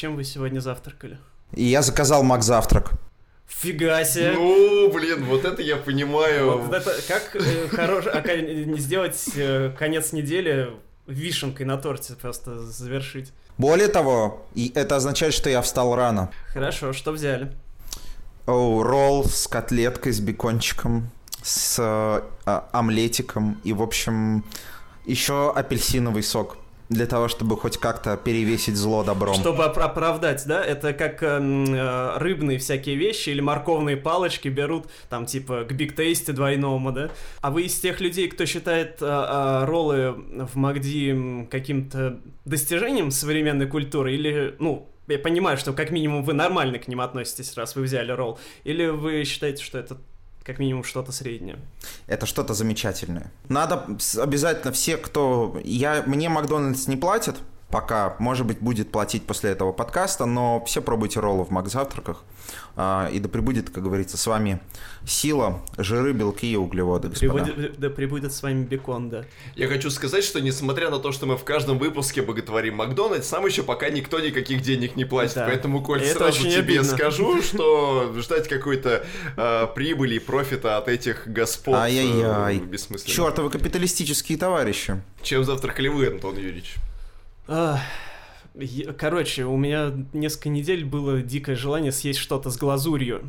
чем вы сегодня завтракали? И я заказал Мак завтрак. Фига себе! Ну, блин, вот это я понимаю. Вот это как э, хорош, а, сделать э, конец недели вишенкой на торте просто завершить. Более того, и это означает, что я встал рано. Хорошо, что взяли? Оу, ролл с котлеткой, с бекончиком, с э, а, омлетиком и, в общем, еще апельсиновый сок. Для того, чтобы хоть как-то перевесить зло добром. Чтобы оп- оправдать, да? Это как эм, э, рыбные всякие вещи или морковные палочки берут, там, типа, к биг тейсте двойному, да? А вы из тех людей, кто считает э, э, роллы в Макди м, каким-то достижением современной культуры? Или, ну, я понимаю, что как минимум вы нормально к ним относитесь, раз вы взяли ролл. Или вы считаете, что это как минимум что-то среднее? Это что-то замечательное. Надо обязательно все, кто... Я... Мне Макдональдс не платит, пока, может быть, будет платить после этого подкаста, но все пробуйте роллы в Макзавтраках. И да пребудет, как говорится, с вами сила, жиры, белки и углеводы, господа. Прибудет- да прибудет с вами бекон, да. Я хочу сказать, что несмотря на то, что мы в каждом выпуске боготворим Макдональдс, нам еще пока никто никаких денег не платит. Да. Поэтому, Коль, это сразу тебе обидно. скажу, что ждать какой-то э, прибыли и профита от этих господ э, Ай-яй-яй. бессмысленно. Чертовы капиталистические товарищи. Чем завтракали вы, Антон Юрьевич? Ах, Короче, у меня несколько недель было дикое желание съесть что-то с глазурью.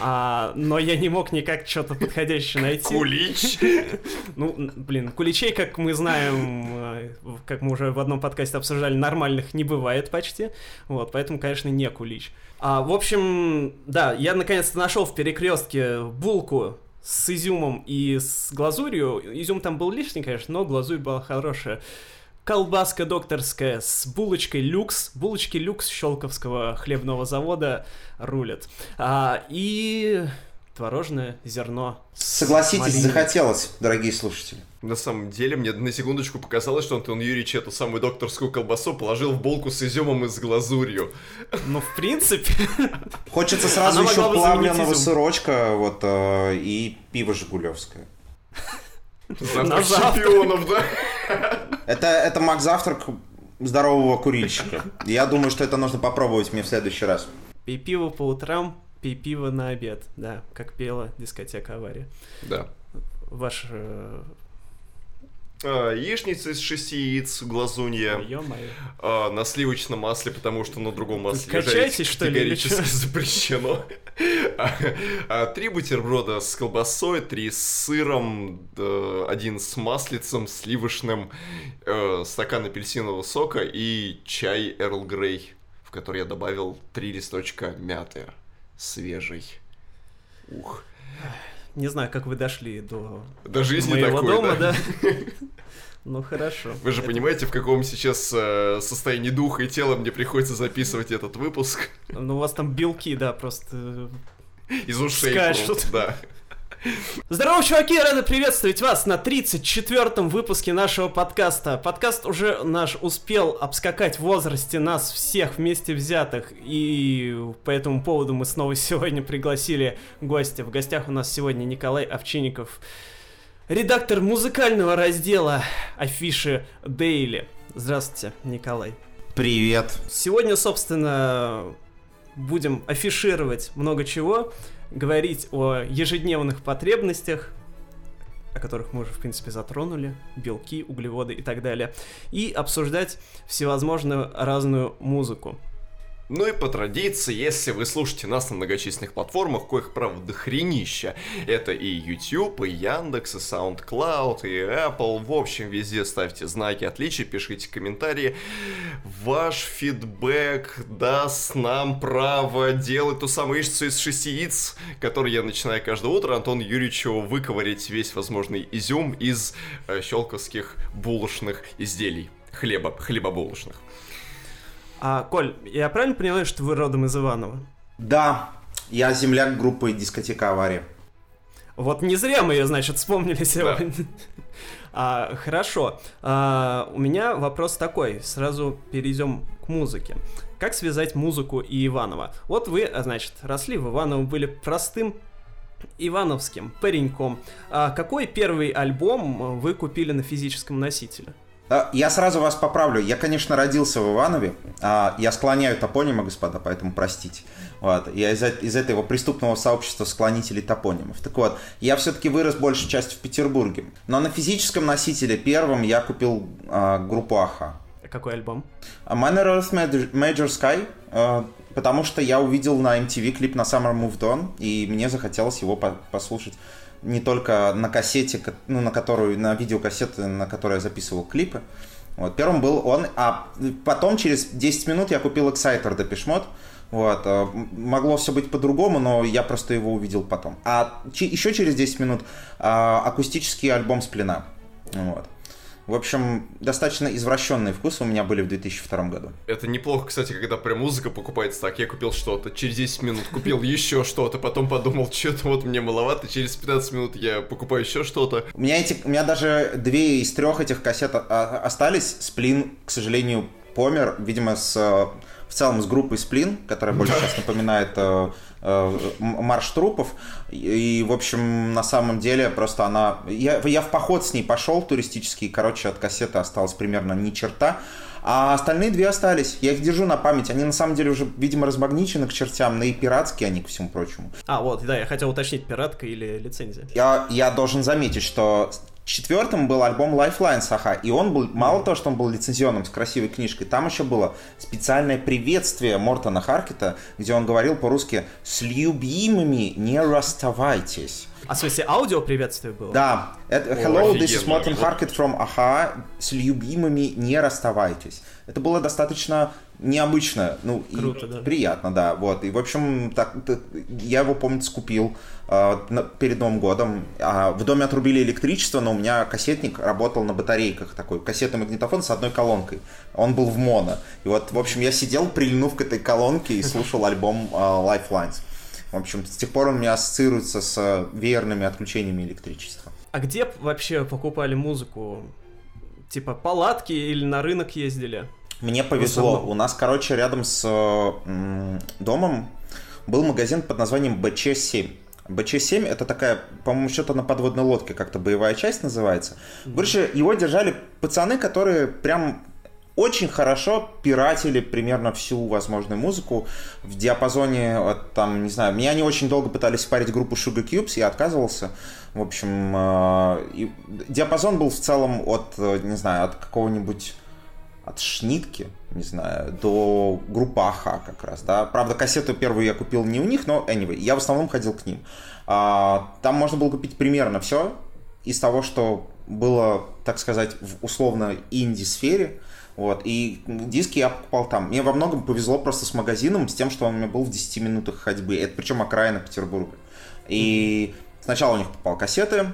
А, но я не мог никак что-то подходящее найти. Кулич? Ну, блин, куличей, как мы знаем, э, как мы уже в одном подкасте обсуждали, нормальных не бывает почти. Вот, поэтому, конечно, не кулич. А, в общем, да, я наконец-то нашел в перекрестке булку с изюмом и с глазурью. Изюм там был лишний, конечно, но глазурь была хорошая. Колбаска докторская с булочкой люкс. Булочки люкс Щелковского хлебного завода рулят. А, и творожное зерно. Согласитесь, малиной. захотелось, дорогие слушатели. На самом деле, мне на секундочку показалось, что Антон Юрьевич эту самую докторскую колбасу положил в булку с изюмом и с глазурью. Ну, в принципе, Хочется сразу Она еще плавленного сырочка вот, э, и пиво Жигулевское. Завтрак На чемпионов, да? Это, это Мак завтрак здорового курильщика. Я думаю, что это нужно попробовать мне в следующий раз. пей пиво по утрам, пей пиво на обед. Да, как пела дискотека авария. Да. Ваш... э, А, яичница из шести яиц, глазунья. Ё-моё. А, на сливочном масле, потому что на другом масле качаетесь, что ли, или категорически запрещено. А, Три бутерброда с колбасой, три с сыром, один с маслицем, сливочным, э, стакан апельсинового сока и чай Эрл Грей, в который я добавил три листочка мяты свежей. Ух. Не знаю, как вы дошли до До жизни моего такой, дома, да? да? Ну, хорошо. Вы же Это- понимаете, в каком сейчас э, состоянии духа и тела мне приходится записывать этот выпуск? Ну, у вас там белки, да, просто... Из ушей. Скачут. Да. Здорово, чуваки! Рады приветствовать вас на 34-м выпуске нашего подкаста. Подкаст уже наш успел обскакать в возрасте нас всех вместе взятых, и по этому поводу мы снова сегодня пригласили гостя. В гостях у нас сегодня Николай Овчинников, редактор музыкального раздела афиши Дейли. Здравствуйте, Николай. Привет. Сегодня, собственно, будем афишировать много чего, говорить о ежедневных потребностях, о которых мы уже, в принципе, затронули, белки, углеводы и так далее, и обсуждать всевозможную разную музыку. Ну и по традиции, если вы слушаете нас на многочисленных платформах, коих, правда, хренища, это и YouTube, и Яндекс, и SoundCloud, и Apple, в общем, везде ставьте знаки отличия, пишите комментарии. Ваш фидбэк даст нам право делать ту самую яичницу из шести яиц, которую я начинаю каждое утро Антон Юрьевичу выковырять весь возможный изюм из э, щелковских булочных изделий. Хлеба, хлебобулочных. А, Коль, я правильно понимаю, что вы родом из Иванова? Да, я земляк группы «Дискотека авария». Вот не зря мы ее, значит, вспомнили сегодня. А, хорошо. А, у меня вопрос такой. Сразу перейдем к музыке. Как связать музыку и Иванова? Вот вы, а, значит, росли в Иваново, были простым ивановским пареньком. А какой первый альбом вы купили на физическом носителе? А, Я сразу вас поправлю. Я, конечно, родился в Иванове. а Я склоняю топонима, господа, поэтому простите. Вот. Я из, из этого преступного сообщества склонителей топонимов. Так вот, я все-таки вырос большей частью в Петербурге. Но на физическом носителе первым я купил а, группу Аха. Какой альбом? Minor Earth Major, Sky, а, потому что я увидел на MTV клип на Summer Moved On, и мне захотелось его по послушать не только на кассете, ну, на которую, на видеокассеты, на которой я записывал клипы. Вот, первым был он, а потом через 10 минут я купил Exciter Mode, вот. э, Могло все быть по-другому, но я просто его увидел потом. А еще через 10 минут а, акустический альбом Сплина. Вот. В общем, достаточно извращенные вкусы у меня были в 2002 году. Это неплохо, кстати, когда прям музыка покупается так. Я купил что-то, через 10 минут купил еще что-то, потом подумал, что-то вот мне маловато, через 15 минут я покупаю еще что-то. У меня, эти, у меня даже две из трех этих кассет остались. Сплин, к сожалению, помер, видимо, с, в целом с группой Сплин, которая больше сейчас напоминает э, э, марш трупов. И, в общем, на самом деле, просто она... Я, я в поход с ней пошел туристический, короче, от кассеты осталось примерно ни черта. А остальные две остались. Я их держу на память. Они на самом деле уже, видимо, размагничены к чертям, но и пиратские они, ко всему прочему. А, вот, да, я хотел уточнить, пиратка или лицензия. Я, я должен заметить, что Четвертым был альбом Lifeline Саха, и он был, мало того, что он был лицензионным с красивой книжкой, там еще было специальное приветствие Мортона Харкета, где он говорил по-русски «С любимыми не расставайтесь». А в смысле аудио приветствие было? Да. Это, Hello, this is Martin Harket from Aha. С любимыми не расставайтесь. Это было достаточно необычно, ну Круто, и да. приятно, да. Вот и в общем так, я его помнится купил э, на, перед Новым годом. А, в доме отрубили электричество, но у меня кассетник работал на батарейках такой кассетный магнитофон с одной колонкой. Он был в моно. И вот в общем я сидел прильнув к этой колонке и слушал альбом э, Lifelines. В общем, с тех пор он у меня ассоциируется с веерными отключениями электричества. А где вообще покупали музыку? Типа палатки или на рынок ездили? Мне повезло. У нас, короче, рядом с м, домом был магазин под названием БЧ-7. БЧ-7 это такая, по-моему, что-то на подводной лодке, как-то боевая часть называется. Короче, его держали пацаны, которые прям очень хорошо пиратели примерно всю возможную музыку в диапазоне, от, там, не знаю, меня не очень долго пытались парить группу Sugar Cubes, я отказывался. В общем, э, и диапазон был в целом от, не знаю, от какого-нибудь от Шнитки, не знаю, до группы Аха как раз, да. Правда, кассету первую я купил не у них, но anyway, я в основном ходил к ним. А, там можно было купить примерно все из того, что было, так сказать, в условно инди-сфере. Вот, и диски я покупал там. Мне во многом повезло просто с магазином, с тем, что он у меня был в 10 минутах ходьбы. Это причем окраина Петербурга. И сначала у них покупал кассеты,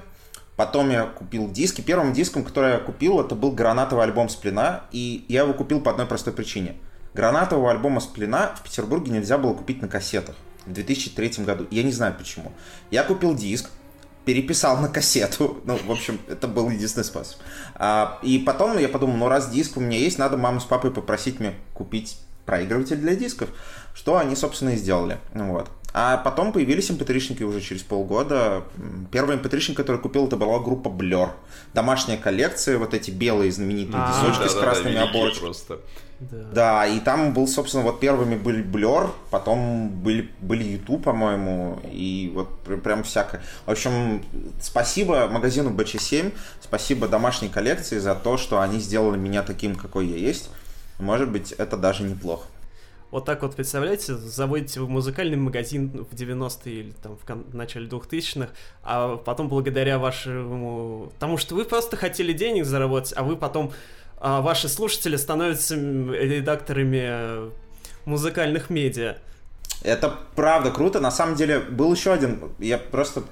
Потом я купил диски. Первым диском, который я купил, это был гранатовый альбом Сплина. И я его купил по одной простой причине. Гранатового альбома Сплина в Петербурге нельзя было купить на кассетах в 2003 году. Я не знаю почему. Я купил диск, переписал на кассету. Ну, в общем, это был единственный способ. А, и потом я подумал, ну раз диск у меня есть, надо маму с папой попросить мне купить проигрыватель для дисков. Что они, собственно, и сделали. Вот. А потом появились mp3-шники уже через полгода. Первый mp3-шник, который купил, это была группа Blur. Домашняя коллекция, вот эти белые знаменитые А, дисочки Да, с да, да, красными великие оборочками. просто. Да. Да, и там был, собственно, вот первыми были Blur, потом были, были YouTube, по-моему, и вот пр- прям всякое. В общем, спасибо магазину BC7, спасибо домашней коллекции за то, что они сделали меня таким, какой я есть. Может быть, это даже неплохо. Вот так вот, представляете, заводите в музыкальный магазин в 90-е или там в, кон- в начале 2000-х, а потом благодаря вашему... Тому, что вы просто хотели денег заработать, а вы потом... а, ваши слушатели становятся редакторами э, музыкальных медиа. Это правда круто. На самом деле, был еще один. Я просто.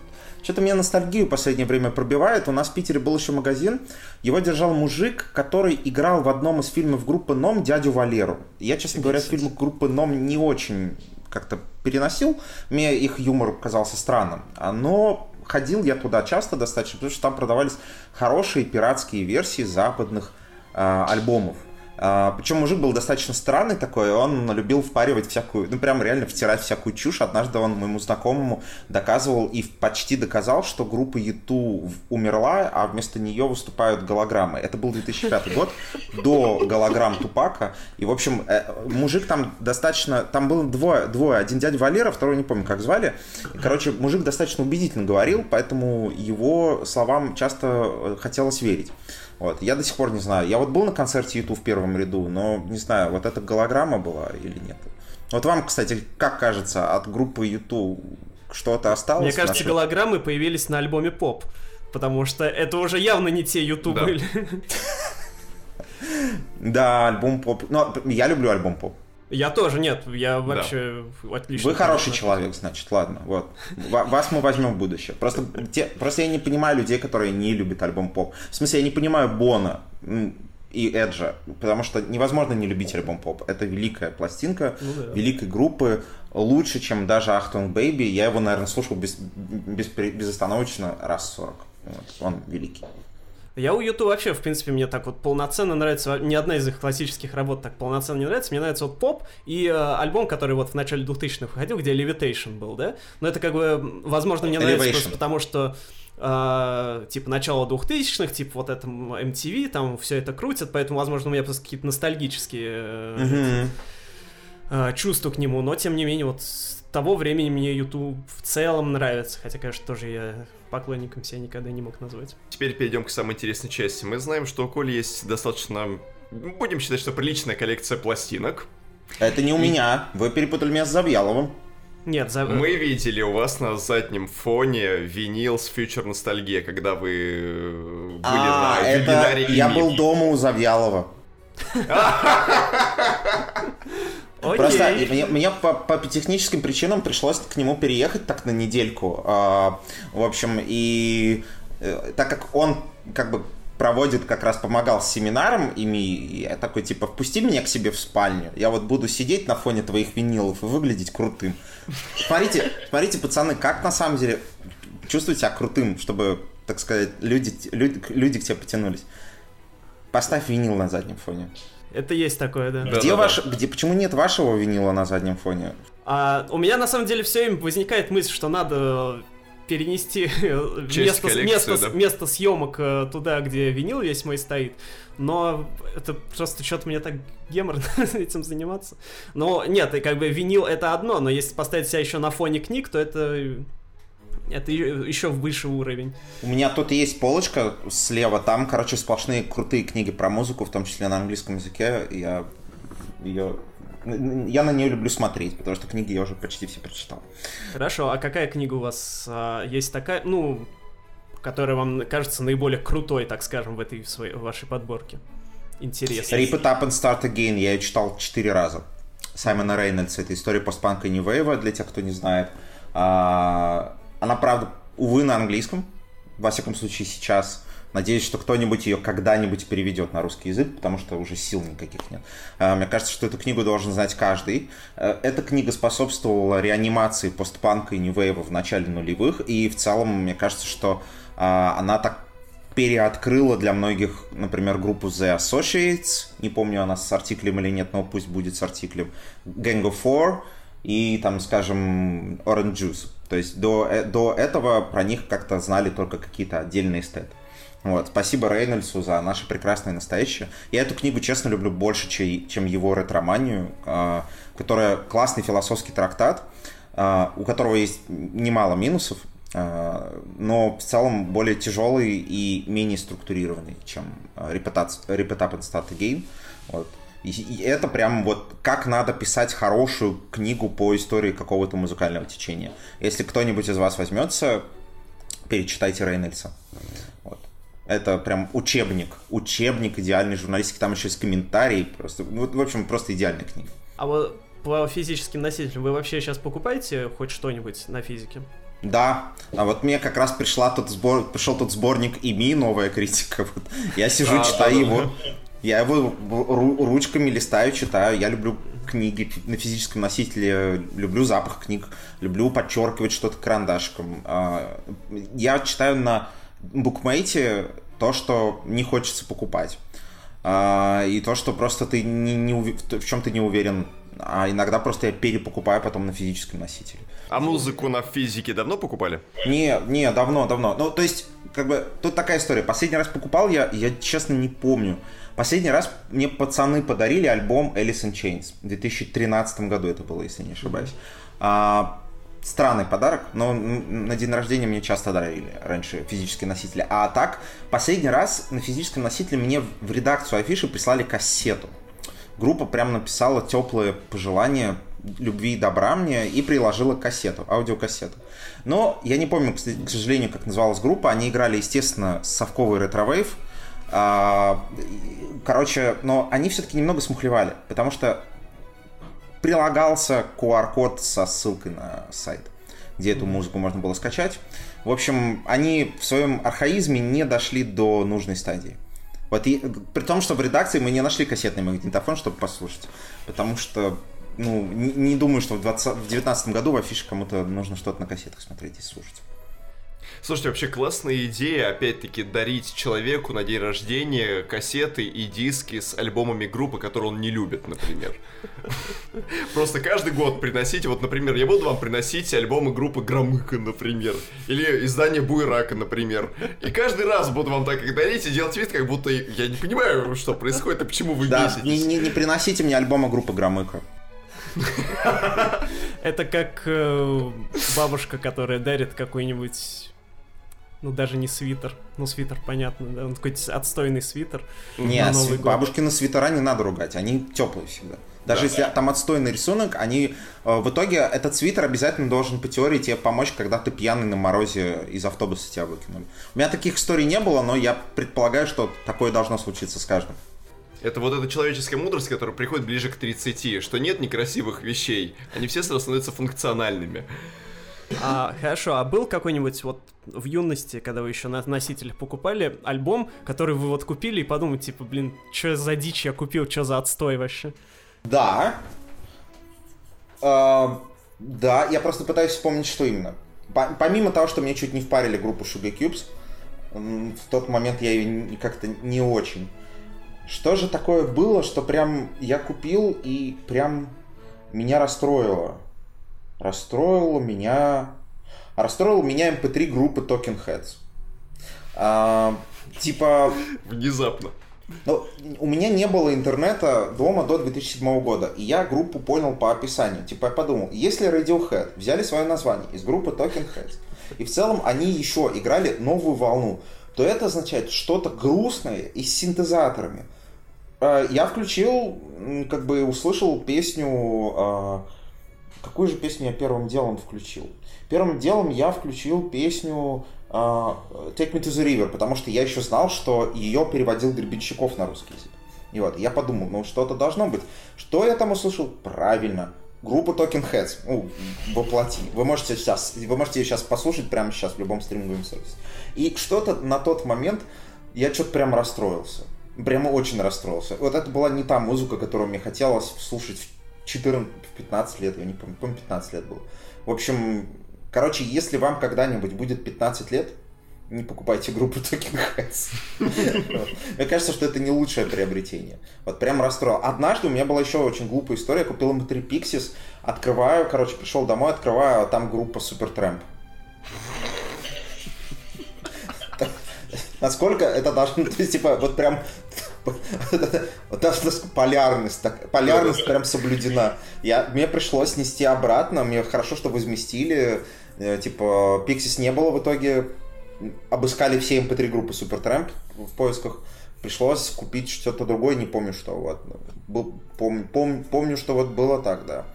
Что-то меня ностальгию в последнее время пробивает. У нас в Питере был еще магазин. Его держал мужик, который играл в одном из фильмов группы Ном дядю Валеру. Я, честно говоря, фильмы группы Ном не очень как-то переносил. Мне их юмор казался странным. Но ходил я туда часто достаточно, потому что там продавались хорошие пиратские версии западных а, альбомов. А, причем мужик был достаточно странный такой, он любил впаривать всякую, ну прям реально втирать всякую чушь. Однажды он моему знакомому доказывал и почти доказал, что группа Юту умерла, а вместо нее выступают голограммы. Это был 2005 год, до голограмм Тупака. И, в общем, э, мужик там достаточно... Там было двое, двое. Один дядя Валера, второй не помню, как звали. Короче, мужик достаточно убедительно говорил, поэтому его словам часто э, хотелось верить. Вот. Я до сих пор не знаю. Я вот был на концерте YouTube в первом ряду, но не знаю, вот эта голограмма была или нет. Вот вам, кстати, как кажется, от группы YouTube что-то осталось? Мне кажется, нашей... голограммы появились на альбоме Поп, потому что это уже явно не те YouTube да. были. Да, альбом Поп. Но я люблю альбом Поп. Я тоже, нет, я вообще да. отлично. Вы хороший человек, значит, ладно, вот. Вас мы возьмем в будущее. Просто, те, просто я не понимаю людей, которые не любят альбом поп. В смысле, я не понимаю Бона и Эджа, потому что невозможно не любить альбом поп. Это великая пластинка, ну, да. великой группы, лучше, чем даже Achtung Baby. Я его, наверное, слушал без, без, безостановочно раз 40. Вот. Он великий. Я у Юту вообще, в принципе, мне так вот полноценно нравится. Ни одна из их классических работ так полноценно не нравится. Мне нравится вот поп и э, альбом, который вот в начале 2000-х выходил, где Levitation был, да? Но это как бы, возможно, мне нравится Elevation. просто потому, что Uh, типа начало 2000-х, типа вот это MTV, там все это крутят, поэтому, возможно, у меня просто какие-то ностальгические uh-huh. uh, чувства к нему, но тем не менее, вот того времени мне YouTube в целом нравится, хотя, конечно, тоже я поклонником себя никогда не мог назвать. Теперь перейдем к самой интересной части. Мы знаем, что у Коли есть достаточно, будем считать, что приличная коллекция пластинок. Это не у меня. Вы перепутали меня с Завьяловым. Нет, за... Мы видели у вас на заднем фоне винил с фьючер ностальгия, когда вы э, были а, на это... вебинаре. Я был дома у Завьялова. Окей. Просто мне, мне по, по техническим причинам пришлось к нему переехать так на недельку. А, в общем, и э, так как он как бы проводит, как раз помогал с семинаром, и я такой, типа, впусти меня к себе в спальню, я вот буду сидеть на фоне твоих винилов и выглядеть крутым. Смотрите, смотрите, пацаны, как на самом деле чувствовать себя крутым, чтобы, так сказать, люди, люди, люди к тебе потянулись. Поставь винил на заднем фоне. Это есть такое, да. Где да, ваш, да. где, почему нет вашего винила на заднем фоне? А, у меня на самом деле все время возникает мысль, что надо перенести место, место, да? место съемок э, туда, где винил весь мой стоит. Но это просто что-то мне так геморно этим заниматься. Но нет, и как бы винил это одно, но если поставить себя еще на фоне книг, то это это еще высший уровень. У меня тут есть полочка слева, там, короче, сплошные крутые книги про музыку, в том числе на английском языке. Я ее я на нее люблю смотреть, потому что книги я уже почти все прочитал. Хорошо, а какая книга у вас а, есть такая, ну, которая вам кажется наиболее крутой, так скажем, в этой в своей, в вашей подборке? Интересно. Rip It Up and Start Again я ее читал четыре раза. Саймона Рейнольдса, это история постпанка и Нью-Вейва, для тех, кто не знает. А, она, правда, увы, на английском. Во всяком случае, сейчас. Надеюсь, что кто-нибудь ее когда-нибудь переведет на русский язык, потому что уже сил никаких нет. А, мне кажется, что эту книгу должен знать каждый. Э, эта книга способствовала реанимации постпанка и нью-вейва в начале нулевых, и в целом, мне кажется, что а, она так переоткрыла для многих, например, группу The Associates, не помню, она с артиклем или нет, но пусть будет с артиклем, Gang of Four и, там, скажем, Orange Juice. То есть до, э, до этого про них как-то знали только какие-то отдельные эстеты. Вот. Спасибо Рейнольдсу за наше прекрасное настоящее. Я эту книгу, честно, люблю больше, чем его ретроманию, а, которая классный философский трактат, а, у которого есть немало минусов, а, но в целом более тяжелый и менее структурированный, чем and Start Again. Вот. И это прям вот как надо писать хорошую книгу по истории какого-то музыкального течения. Если кто-нибудь из вас возьмется, перечитайте Рейнольдса. Вот. Это прям учебник. Учебник идеальной журналистики. Там еще есть комментарии. Просто, ну, в общем, просто идеальная книга. А вот по физическим носителям вы вообще сейчас покупаете хоть что-нибудь на физике? Да, а вот мне как раз пришла тот сбор, пришел тот сборник ИМИ, новая критика. Вот. Я сижу, читаю его. Я его ручками листаю, читаю. Я люблю книги на физическом носителе, люблю запах книг, люблю подчеркивать что-то карандашком. А, я читаю на букмейте то, что не хочется покупать. А, и то, что просто ты не, не в чем ты не уверен, а иногда просто я перепокупаю потом на физическом носителе. А музыку на физике давно покупали? Не, не, давно, давно. Ну, то есть, как бы, тут такая история. Последний раз покупал я, я честно не помню. Последний раз мне пацаны подарили альбом Alice in Chains. В 2013 году это было, если не ошибаюсь. А, странный подарок, но на день рождения мне часто дарили раньше физические носители. А так, последний раз на физическом носителе мне в редакцию афиши прислали кассету. Группа прям написала теплые пожелания любви и добра мне и приложила кассету, аудиокассету. Но я не помню, к сожалению, как называлась группа. Они играли, естественно, совковый ретро-вейв. А, короче, но они все-таки немного смухлевали, потому что прилагался QR-код со ссылкой на сайт, где эту музыку можно было скачать. В общем, они в своем архаизме не дошли до нужной стадии. Вот и, при том, что в редакции мы не нашли кассетный магнитофон, чтобы послушать. Потому что ну, не, не думаю, что в 2019 году в афише кому-то нужно что-то на кассетах смотреть и слушать. Слушайте, вообще классная идея, опять-таки, дарить человеку на день рождения кассеты и диски с альбомами группы, которые он не любит, например. Просто каждый год приносите, вот, например, я буду вам приносить альбомы группы Громыка, например, или издание Буйрака, например. И каждый раз буду вам так их дарить и делать вид, как будто я не понимаю, что происходит и почему вы да, Не, не, не приносите мне альбомы группы Громыка. Это как э, бабушка, которая дарит какой-нибудь ну, даже не свитер. Ну, свитер, понятно, да. Он такой отстойный свитер. Не, на Новый бабушкины свитера не надо ругать, они теплые всегда. Даже да. если там отстойный рисунок, они э, в итоге этот свитер обязательно должен по теории тебе помочь, когда ты пьяный на морозе из автобуса тебя выкинули. У меня таких историй не было, но я предполагаю, что такое должно случиться с каждым. Это вот эта человеческая мудрость, которая приходит ближе к 30, что нет некрасивых вещей, они все сразу становятся функциональными. А, хорошо, а был какой-нибудь вот в юности, когда вы еще на носителях покупали, альбом, который вы вот купили и подумали, типа, блин, что за дичь я купил, что за отстой вообще? Да. Uh, да, я просто пытаюсь вспомнить, что именно. Помимо того, что мне чуть не впарили группу Sugar Cubes, в тот момент я ее как-то не очень. Что же такое было, что прям я купил и прям меня расстроило? Расстроило меня... Расстроил меня MP3 эм группы Talking Heads. А, типа... Внезапно. Ну, у меня не было интернета дома до 2007 года, и я группу понял по описанию. Типа я подумал, если Radiohead взяли свое название из группы Talking Heads, и в целом они еще играли новую волну, то это означает что-то грустное и с синтезаторами. А, я включил, как бы услышал песню... Какую же песню я первым делом включил? Первым делом я включил песню uh, Take Me to the River, потому что я еще знал, что ее переводил Гребенщиков на русский язык. И вот, я подумал, ну что-то должно быть. Что я там услышал? Правильно. Группа Talking Heads. Ну, воплоти. Вы можете сейчас, вы можете ее сейчас послушать прямо сейчас в любом стриминговом сервисе. И что-то на тот момент я что-то прям расстроился. Прямо очень расстроился. Вот это была не та музыка, которую мне хотелось слушать в 14-15 лет, я не помню, помню, 15 лет было. В общем, короче, если вам когда-нибудь будет 15 лет, не покупайте группу Talking Heads. Мне кажется, что это не лучшее приобретение. Вот прям расстроил. Однажды у меня была еще очень глупая история. Я купил MP3 Pixies, открываю, короче, пришел домой, открываю, а там группа Supertramp. Насколько это должно... То есть, типа, вот прям полярность, так, полярность прям соблюдена. Я, мне пришлось нести обратно, мне хорошо, что возместили, э, типа, Pixies не было в итоге, обыскали все MP3 эм группы Supertramp в поисках, пришлось купить что-то другое, не помню что, вот, пом, пом, помню, что вот было так, да.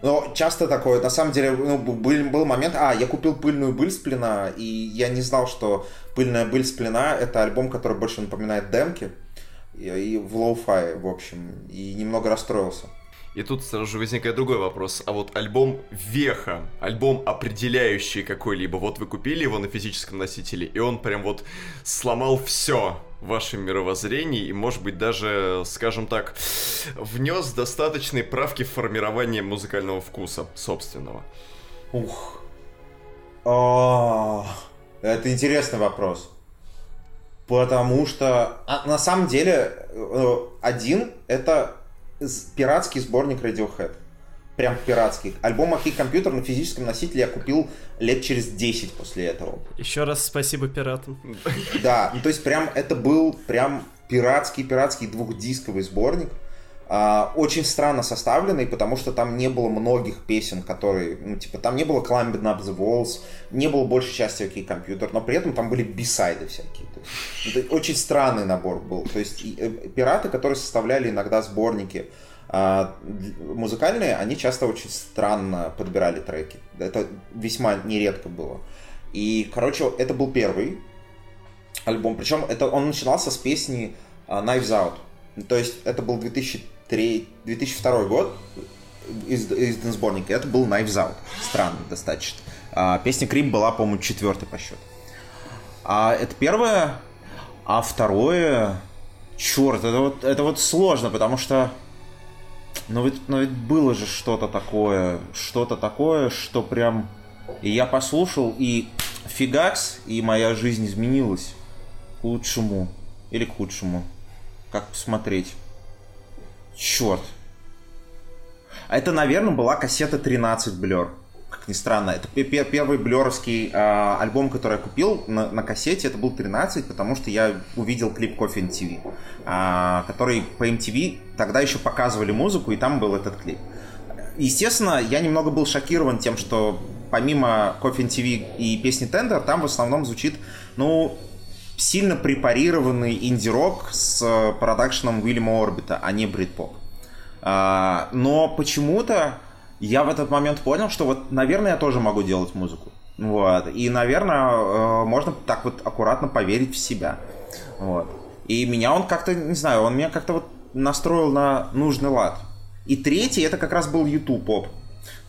Но часто такое, на самом деле, ну, был, был момент, а, я купил пыльную быль с плена, и я не знал, что пыльная быль с плена это альбом, который больше напоминает демки, и в lo-fi, в общем, и немного расстроился. И тут сразу же возникает другой вопрос. А вот альбом Веха, альбом определяющий какой-либо, вот вы купили его на физическом носителе, и он прям вот сломал все в вашем мировоззрении, и, может быть, даже, скажем так, внес достаточные правки в формирование музыкального вкуса собственного. Ух. А, это интересный вопрос. Потому что а, на самом деле э, один это пиратский сборник Radiohead. Прям пиратский. Альбом «Окей, компьютер» на физическом носителе я купил лет через 10 после этого. Еще раз спасибо пиратам. Да, ну то есть прям это был прям пиратский-пиратский двухдисковый сборник. Uh, очень странно составленный, потому что там не было многих песен, которые, ну, типа, там не было Climbing Up the Walls, не было большей части OK Computer, но при этом там были бисайды всякие. То есть, очень странный набор был. То есть, и, э, пираты, которые составляли иногда сборники uh, музыкальные, они часто очень странно подбирали треки. Это весьма нередко было. И, короче, это был первый альбом. Причем это, он начинался с песни uh, Knives Out. То есть это был 2000 2003, 2002 год из, издан сборник, это был Knives Out. Странно достаточно. А, песня Крип была, по-моему, четвертой по счету. А это первое, а второе, черт, это вот, это вот сложно, потому что но ведь, но ведь было же что-то такое, что-то такое, что прям... И я послушал, и фигакс, и моя жизнь изменилась к лучшему или к худшему. Как посмотреть. Черт. А это, наверное, была кассета 13 Blur. Как ни странно. Это первый блеровский э, альбом, который я купил на, на кассете. Это был 13, потому что я увидел клип Coffee MTV, э, а, который по MTV тогда еще показывали музыку, и там был этот клип. Естественно, я немного был шокирован тем, что помимо Coffee MTV и песни Tender, там в основном звучит, ну, сильно препарированный инди-рок с э, продакшеном Уильяма Орбита, а не брит-поп. А, но почему-то я в этот момент понял, что вот, наверное, я тоже могу делать музыку. Вот. И, наверное, э, можно так вот аккуратно поверить в себя. Вот. И меня он как-то, не знаю, он меня как-то вот настроил на нужный лад. И третий, это как раз был YouTube поп.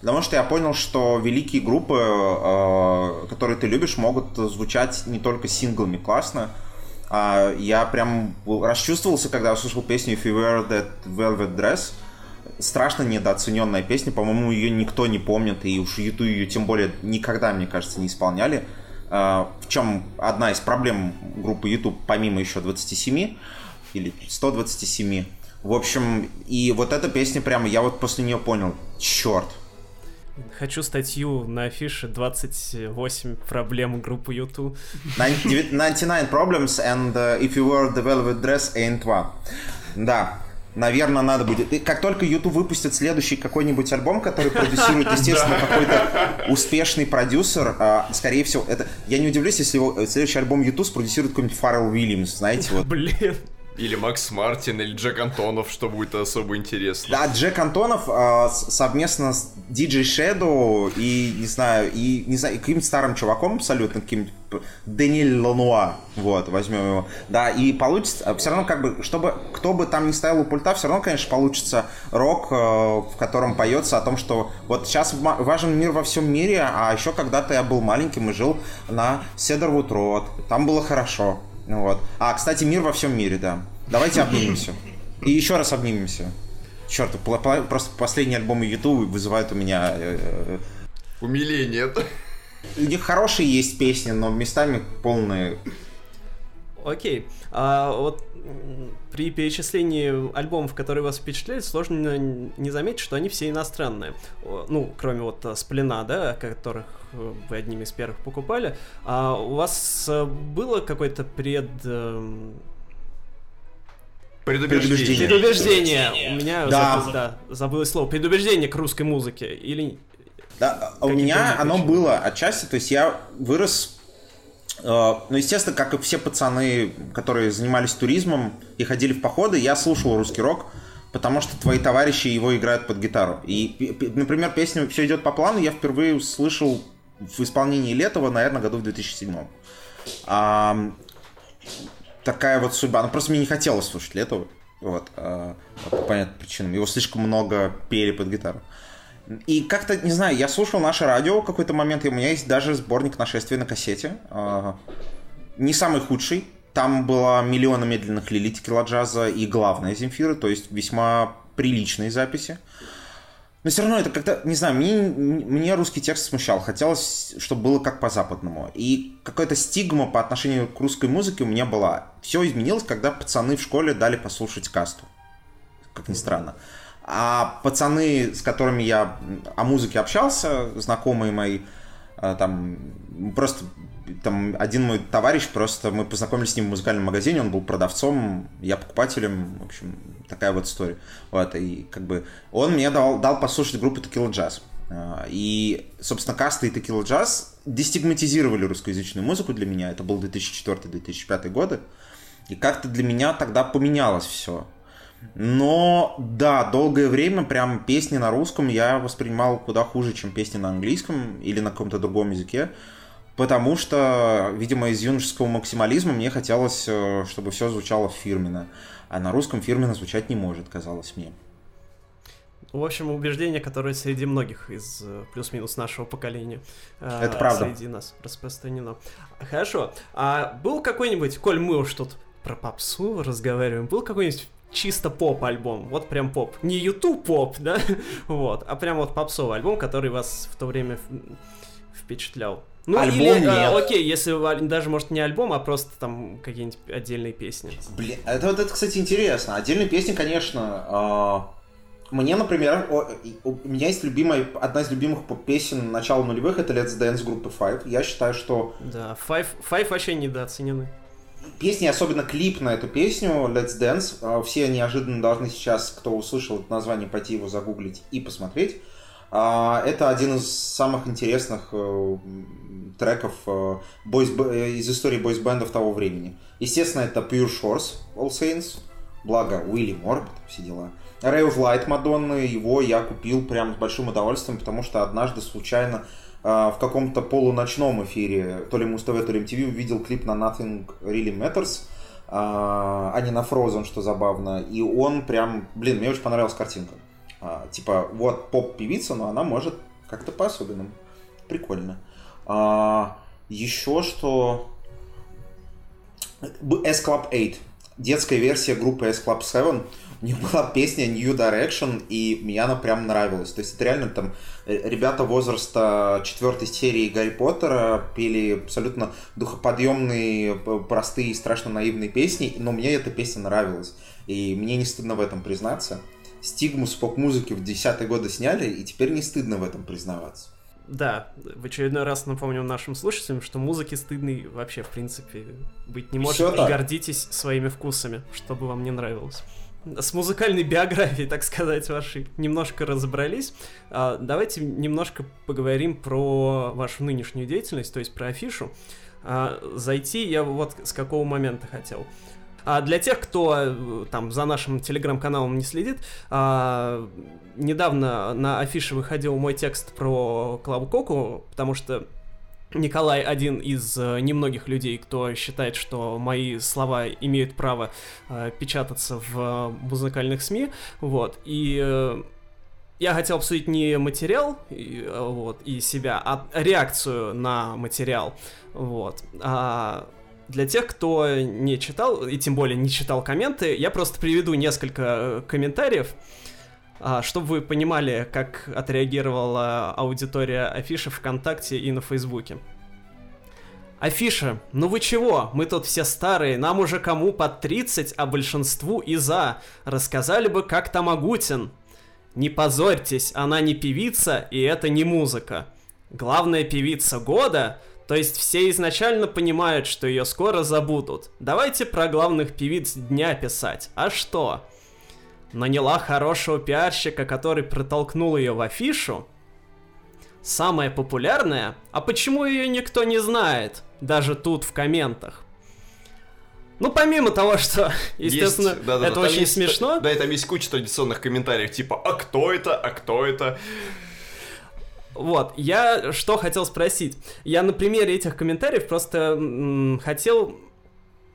Потому что я понял, что великие группы, э, которые ты любишь, могут звучать не только синглами классно. А я прям расчувствовался, когда услышал песню If You Wear That Velvet Dress. Страшно недооцененная песня, по-моему, ее никто не помнит, и уж YouTube ее тем более никогда, мне кажется, не исполняли. Э, в чем одна из проблем группы YouTube, помимо еще 27 или 127. В общем, и вот эта песня прямо, я вот после нее понял, черт, Хочу статью на афише 28 проблем группы YouTube. 99 problems and uh, if you wear the velvet dress ain't one. Да, наверное, надо будет. как только YouTube выпустит следующий какой-нибудь альбом, который продюсирует, естественно, какой-то успешный продюсер, а, скорее всего, это... Я не удивлюсь, если его следующий альбом YouTube спродюсирует какой-нибудь Фаррелл Уильямс, знаете, вот. Блин. Или Макс Мартин, или Джек Антонов, что будет особо интересно. Да, Джек Антонов э, совместно с DJ Shadow и, не знаю, и, не знаю, каким-то старым чуваком абсолютно, каким-то Даниэль Лануа, вот, возьмем его. Да, и получится, а все равно как бы, чтобы, кто бы там ни стоял у пульта, все равно, конечно, получится рок, э, в котором поется о том, что вот сейчас важен мир во всем мире, а еще когда-то я был маленьким и жил на Седервуд Род, там было хорошо, ну вот. А, кстати, мир во всем мире, да. Давайте обнимемся. И еще раз обнимемся. Черт, просто последний альбом YouTube вызывает у меня... Э, э, Умиление. У них хорошие есть песни, но местами полные Окей. А вот при перечислении альбомов, которые вас впечатляют, сложно не заметить, что они все иностранные. Ну, кроме вот э, Сплина, да, которых э, вы одними из первых покупали. А у вас э, было какое-то пред... Эм, предубеждение. Предубеждение. У меня да. Забыл, да, забылось слово. Предубеждение к русской музыке. Или... Да, у меня оно было отчасти. То есть я вырос ну, естественно, как и все пацаны, которые занимались туризмом и ходили в походы, я слушал русский рок, потому что твои товарищи его играют под гитару. И, например, песню «Все идет по плану» я впервые услышал в исполнении Летова, наверное, году в 2007. А, такая вот судьба. Ну, просто мне не хотелось слушать Летова. Вот, а, по понятным причинам. Его слишком много пели под гитару. И как-то, не знаю, я слушал наше радио в какой-то момент, и у меня есть даже сборник нашествия на кассете. А, не самый худший. Там было миллионы медленных текила джаза и главная Земфира, то есть весьма приличные записи. Но все равно это как-то, не знаю, мне, мне русский текст смущал. Хотелось, чтобы было как по-западному. И какая-то стигма по отношению к русской музыке у меня была. Все изменилось, когда пацаны в школе дали послушать касту. Как ни странно. А пацаны, с которыми я о музыке общался, знакомые мои, э, там просто там один мой товарищ, просто мы познакомились с ним в музыкальном магазине, он был продавцом, я покупателем, в общем, такая вот история. Вот, и как бы он мне дал, дал послушать группу Tequila Jazz. А, и, собственно, Каста и Tequila Jazz дестигматизировали русскоязычную музыку для меня. Это был 2004-2005 годы. И как-то для меня тогда поменялось все. Но, да, долгое время прям песни на русском я воспринимал куда хуже, чем песни на английском или на каком-то другом языке потому что, видимо, из юношеского максимализма мне хотелось, э, чтобы все звучало фирменно, а на русском фирменно звучать не может, казалось мне. В общем, убеждение, которое среди многих из э, плюс-минус нашего поколения э, Это правда. среди нас распространено. Хорошо. А был какой-нибудь, коль мы уж тут про попсу разговариваем, был какой-нибудь чисто поп-альбом, вот прям поп. Не YouTube поп, да, вот, а прям вот попсовый альбом, который вас в то время впечатлял. Ну, альбом или, нет. А, окей, если даже, может, не альбом, а просто там какие-нибудь отдельные песни. Блин, это вот это, кстати, интересно. Отдельные песни, конечно. Э, мне, например, о, у меня есть любимая, одна из любимых песен начала нулевых, это Let's Dance группы Five. Я считаю, что... Да, Five, Five вообще недооценены. Песни, особенно клип на эту песню, Let's Dance, э, все неожиданно должны сейчас, кто услышал это название, пойти его загуглить и посмотреть. Э, это один из самых интересных э, треков э, бойс, э, из истории бойсбендов того времени. Естественно, это Pure Shores, All Saints, благо Уилли Морбит, все дела. Ray of Light Мадонны, его я купил прям с большим удовольствием, потому что однажды случайно э, в каком-то полуночном эфире, то ли Муз-ТВ, то ли MTV, увидел клип на Nothing Really Matters, а не на Frozen, что забавно. И он прям, блин, мне очень понравилась картинка. Типа, вот поп-певица, но она может как-то по-особенному. Прикольно. А, еще что... S-Club 8. Детская версия группы S-Club 7. У них была песня New Direction, и мне она прям нравилась. То есть это реально там э, ребята возраста четвертой серии Гарри Поттера пели абсолютно духоподъемные, простые, страшно наивные песни, но мне эта песня нравилась. И мне не стыдно в этом признаться. Стигму с поп-музыки в десятые годы сняли, и теперь не стыдно в этом признаваться. Да, в очередной раз напомню нашим слушателям, что музыки стыдной вообще, в принципе, быть не может. Все и так. гордитесь своими вкусами, что бы вам не нравилось. С музыкальной биографией, так сказать, вашей немножко разобрались. А, давайте немножко поговорим про вашу нынешнюю деятельность, то есть про афишу. А, зайти я вот с какого момента хотел. А для тех, кто э, там за нашим телеграм-каналом не следит, а, недавно на афише выходил мой текст про Клаву Коку, потому что Николай один из э, немногих людей, кто считает, что мои слова имеют право э, печататься в музыкальных СМИ, вот, и э, я хотел обсудить не материал и, э, вот, и себя, а реакцию на материал, вот, а для тех, кто не читал, и тем более не читал комменты, я просто приведу несколько э, комментариев, а, чтобы вы понимали, как отреагировала аудитория Афиши ВКонтакте и на Фейсбуке. Афиша, ну вы чего? Мы тут все старые, нам уже кому под 30, а большинству и за. Рассказали бы, как там Агутин. Не позорьтесь, она не певица, и это не музыка. Главная певица года то есть все изначально понимают, что ее скоро забудут. Давайте про главных певиц дня писать. А что? Наняла хорошего пиарщика, который протолкнул ее в афишу. Самая популярная? А почему ее никто не знает? Даже тут в комментах. Ну, помимо того, что, естественно, есть, да, да, это очень есть, смешно. Да, и там есть куча традиционных комментариев, типа, а кто это, а кто это? Вот, я что хотел спросить. Я на примере этих комментариев просто м- хотел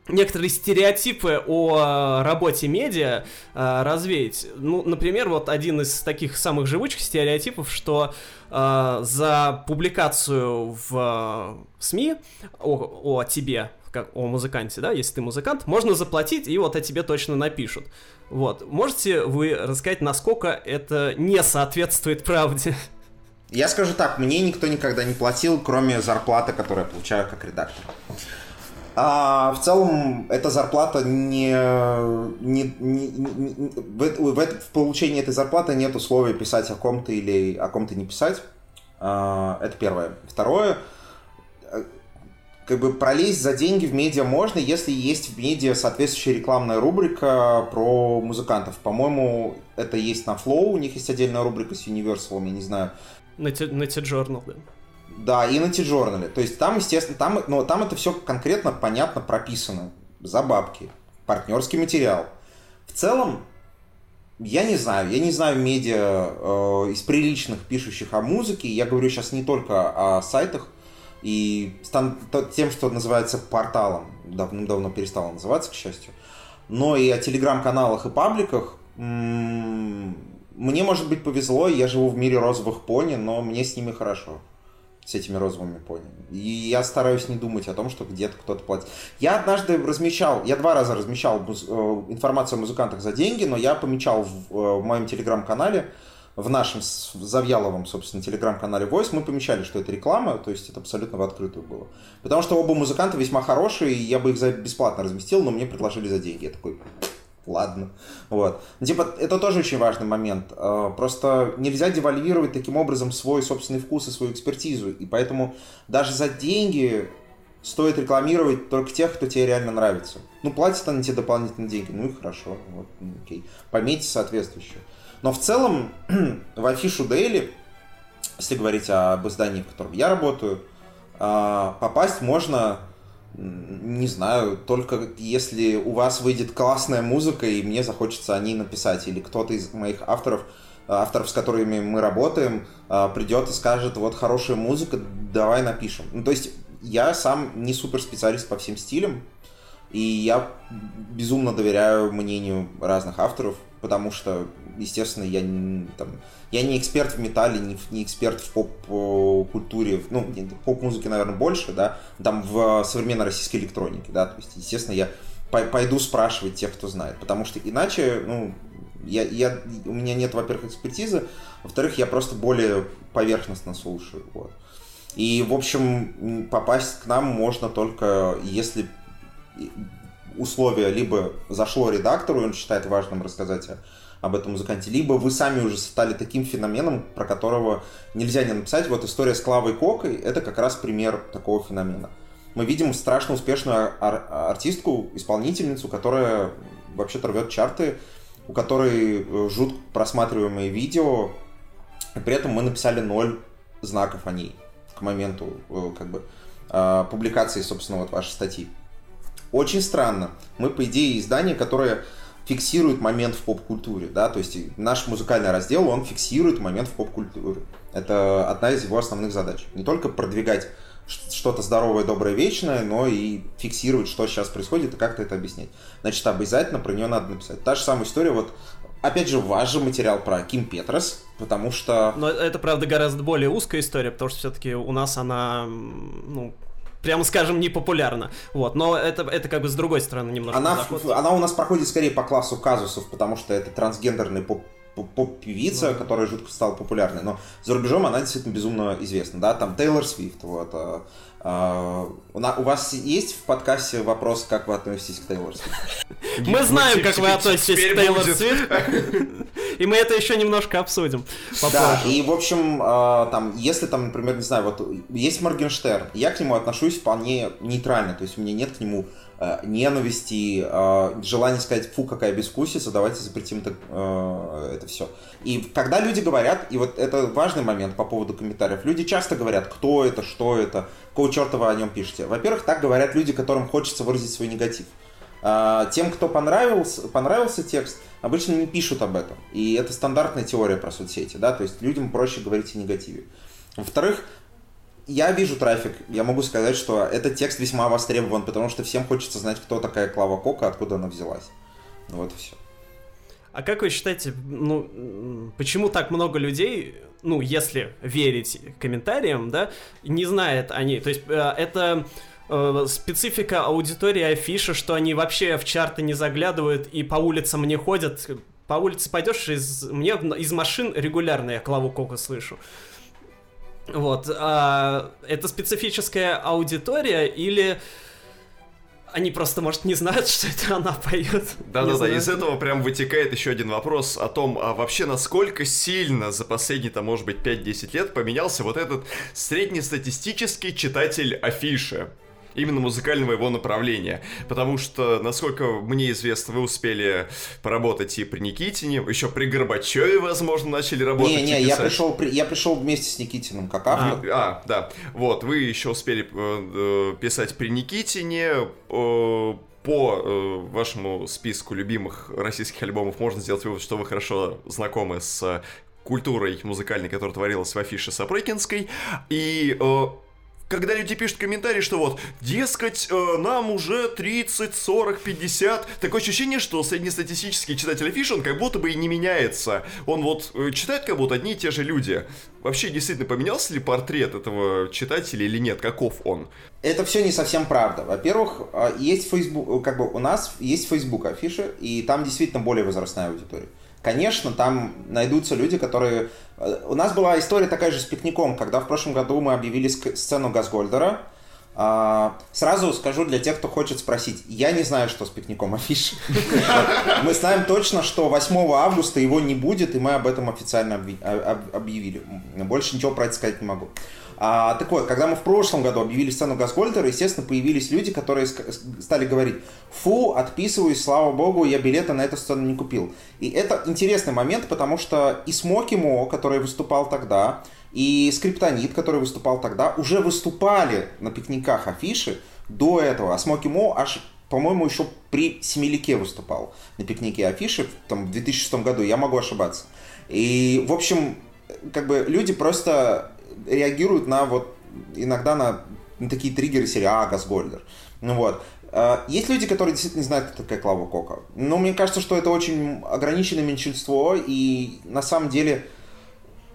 некоторые стереотипы о работе медиа э, развеять. Ну, например, вот один из таких самых живучих стереотипов, что э, за публикацию в э, СМИ о, о тебе как о музыканте, да, если ты музыкант, можно заплатить, и вот о тебе точно напишут. Вот. Можете вы рассказать, насколько это не соответствует правде? Я скажу так, мне никто никогда не платил, кроме зарплаты, которую я получаю как редактор. А в целом, эта зарплата не... не, не, не в, в, в получении этой зарплаты нет условия писать о ком-то или о ком-то не писать. А, это первое. Второе, как бы пролезть за деньги в медиа можно, если есть в медиа соответствующая рекламная рубрика про музыкантов. По-моему, это есть на Flow, у них есть отдельная рубрика с Universal, я не знаю. На T-Journal, да. Да, и на T-Journal. То есть там, естественно, там, но там это все конкретно, понятно прописано. За бабки. Партнерский материал. В целом, я не знаю, я не знаю медиа э, из приличных, пишущих о музыке. Я говорю сейчас не только о сайтах и стан, тем, что называется порталом. Давно-давно перестало называться, к счастью. Но и о телеграм-каналах и пабликах. М-м, мне, может быть, повезло, я живу в мире розовых пони, но мне с ними хорошо с этими розовыми пони. И я стараюсь не думать о том, что где-то кто-то платит. Я однажды размещал, я два раза размещал э, информацию о музыкантах за деньги, но я помечал в, э, в моем телеграм-канале, в нашем Завьяловом, собственно, телеграм-канале Voice, мы помечали, что это реклама, то есть это абсолютно в открытую было. Потому что оба музыканта весьма хорошие, и я бы их за бесплатно разместил, но мне предложили за деньги. Я такой, ладно. Вот. Ну, типа, это тоже очень важный момент. А, просто нельзя девальвировать таким образом свой собственный вкус и свою экспертизу. И поэтому даже за деньги стоит рекламировать только тех, кто тебе реально нравится. Ну, платят они тебе дополнительные деньги, ну и хорошо. Вот, ну, окей. Пометьте соответствующее. Но в целом в афишу Daily, если говорить об издании, в котором я работаю, а, попасть можно не знаю, только если у вас выйдет классная музыка, и мне захочется о ней написать, или кто-то из моих авторов, э, авторов, с которыми мы работаем, э, придет и скажет, вот хорошая музыка, давай напишем. Ну, то есть я сам не супер специалист по всем стилям, и я безумно доверяю мнению разных авторов, потому что, естественно, я не, там, я не эксперт в металле, не, не эксперт в поп-культуре, ну, поп-музыке, наверное, больше, да, там в современной российской электронике, да, то есть, естественно, я пойду спрашивать тех, кто знает, потому что иначе, ну, я, я, у меня нет, во-первых, экспертизы, во-вторых, я просто более поверхностно слушаю, вот. И, в общем, попасть к нам можно только, если условие либо зашло редактору, и он считает важным рассказать об этом музыканте, либо вы сами уже стали таким феноменом, про которого нельзя не написать. Вот история с Клавой Кокой — это как раз пример такого феномена. Мы видим страшно успешную ар- артистку, исполнительницу, которая вообще-то рвет чарты, у которой э, жутко просматриваемые видео, и при этом мы написали ноль знаков о ней к моменту э, как бы э, публикации, собственно, вот вашей статьи. Очень странно. Мы, по идее, издание, которое фиксирует момент в поп-культуре, да, то есть наш музыкальный раздел, он фиксирует момент в поп-культуре. Это одна из его основных задач. Не только продвигать что-то здоровое, доброе, вечное, но и фиксировать, что сейчас происходит и как-то это объяснять. Значит, обязательно про нее надо написать. Та же самая история, вот Опять же, ваш же материал про Ким Петрос, потому что... Но это, правда, гораздо более узкая история, потому что все-таки у нас она, ну, прямо скажем, не популярна. Вот, но это, это как бы с другой стороны немножко. Она, она у нас проходит скорее по классу казусов, потому что это трансгендерный поп поп-певица, ну. которая жутко стала популярной, но за рубежом она действительно безумно известна, да, там Тейлор Свифт, вот, у, на, у вас есть в подкасте вопрос, как вы относитесь к Тейлор Свифт? Мы знаем, как вы относитесь к Тейлор Свифт, и мы это еще немножко обсудим Да, и, в общем, а, там, если там, например, не знаю, вот есть Моргенштерн, я к нему отношусь вполне нейтрально, то есть у меня нет к нему Э, ненависти, э, желание сказать, фу, какая бескусица, давайте запретим это, э, это все. И когда люди говорят, и вот это важный момент по поводу комментариев, люди часто говорят, кто это, что это, какого черта вы о нем пишете. Во-первых, так говорят люди, которым хочется выразить свой негатив. Тем, кто понравился, понравился текст, обычно не пишут об этом. И это стандартная теория про соцсети, да, то есть людям проще говорить о негативе. Во-вторых, я вижу трафик. Я могу сказать, что этот текст весьма востребован, потому что всем хочется знать, кто такая Клава Кока, откуда она взялась. Ну вот и все. А как вы считаете, ну, почему так много людей, ну, если верить комментариям, да, не знает они, то есть э, это э, специфика аудитории афиши, что они вообще в чарты не заглядывают и по улицам не ходят. По улице пойдешь, из, мне из машин регулярно я Клаву Кока слышу. Вот. А, это специфическая аудитория или они просто, может, не знают, что это она поет. Да-да-да, из этого прям вытекает еще один вопрос о том, а вообще насколько сильно за последние, там, может быть, 5-10 лет поменялся вот этот среднестатистический читатель афиши именно музыкального его направления. Потому что, насколько мне известно, вы успели поработать и при Никитине, еще при Горбачеве, возможно, начали работать. Не-не, я пришел, я пришел вместе с Никитиным как автор. А, а да. Вот, вы еще успели э, э писать при Никитине. Э, по э, вашему списку любимых российских альбомов можно сделать вывод, что вы хорошо знакомы с культурой музыкальной, которая творилась в афише Сапрыкинской. И э, когда люди пишут комментарии, что вот, дескать, э, нам уже 30, 40, 50, такое ощущение, что среднестатистический читатель афиши, он как будто бы и не меняется. Он вот э, читает как будто одни и те же люди. Вообще, действительно, поменялся ли портрет этого читателя или нет? Каков он? Это все не совсем правда. Во-первых, э, есть Facebook, как бы у нас есть Facebook афиши, и там действительно более возрастная аудитория. Конечно, там найдутся люди, которые... Э, у нас была история такая же с пикником, когда в прошлом году мы объявили сцену Газгольдера. А, сразу скажу для тех, кто хочет спросить. Я не знаю, что с пикником афиш. Мы знаем точно, что 8 августа его не будет, и мы об этом официально объявили. Больше ничего про это сказать не могу. А, так вот, когда мы в прошлом году объявили сцену Газгольдера, естественно, появились люди, которые стали говорить, фу, отписываюсь, слава богу, я билеты на эту сцену не купил. И это интересный момент, потому что и Смоки Мо, который выступал тогда, и Скриптонит, который выступал тогда, уже выступали на пикниках афиши до этого. А Смоки Мо аж по-моему, еще при Семилике выступал на пикнике афиши там, в 2006 году, я могу ошибаться. И, в общем, как бы люди просто реагируют на вот иногда на, на такие триггеры серии «А, Газгольдер». Ну вот. А, есть люди, которые действительно не знают, кто такая Клава Кока. Но мне кажется, что это очень ограниченное меньшинство, и на самом деле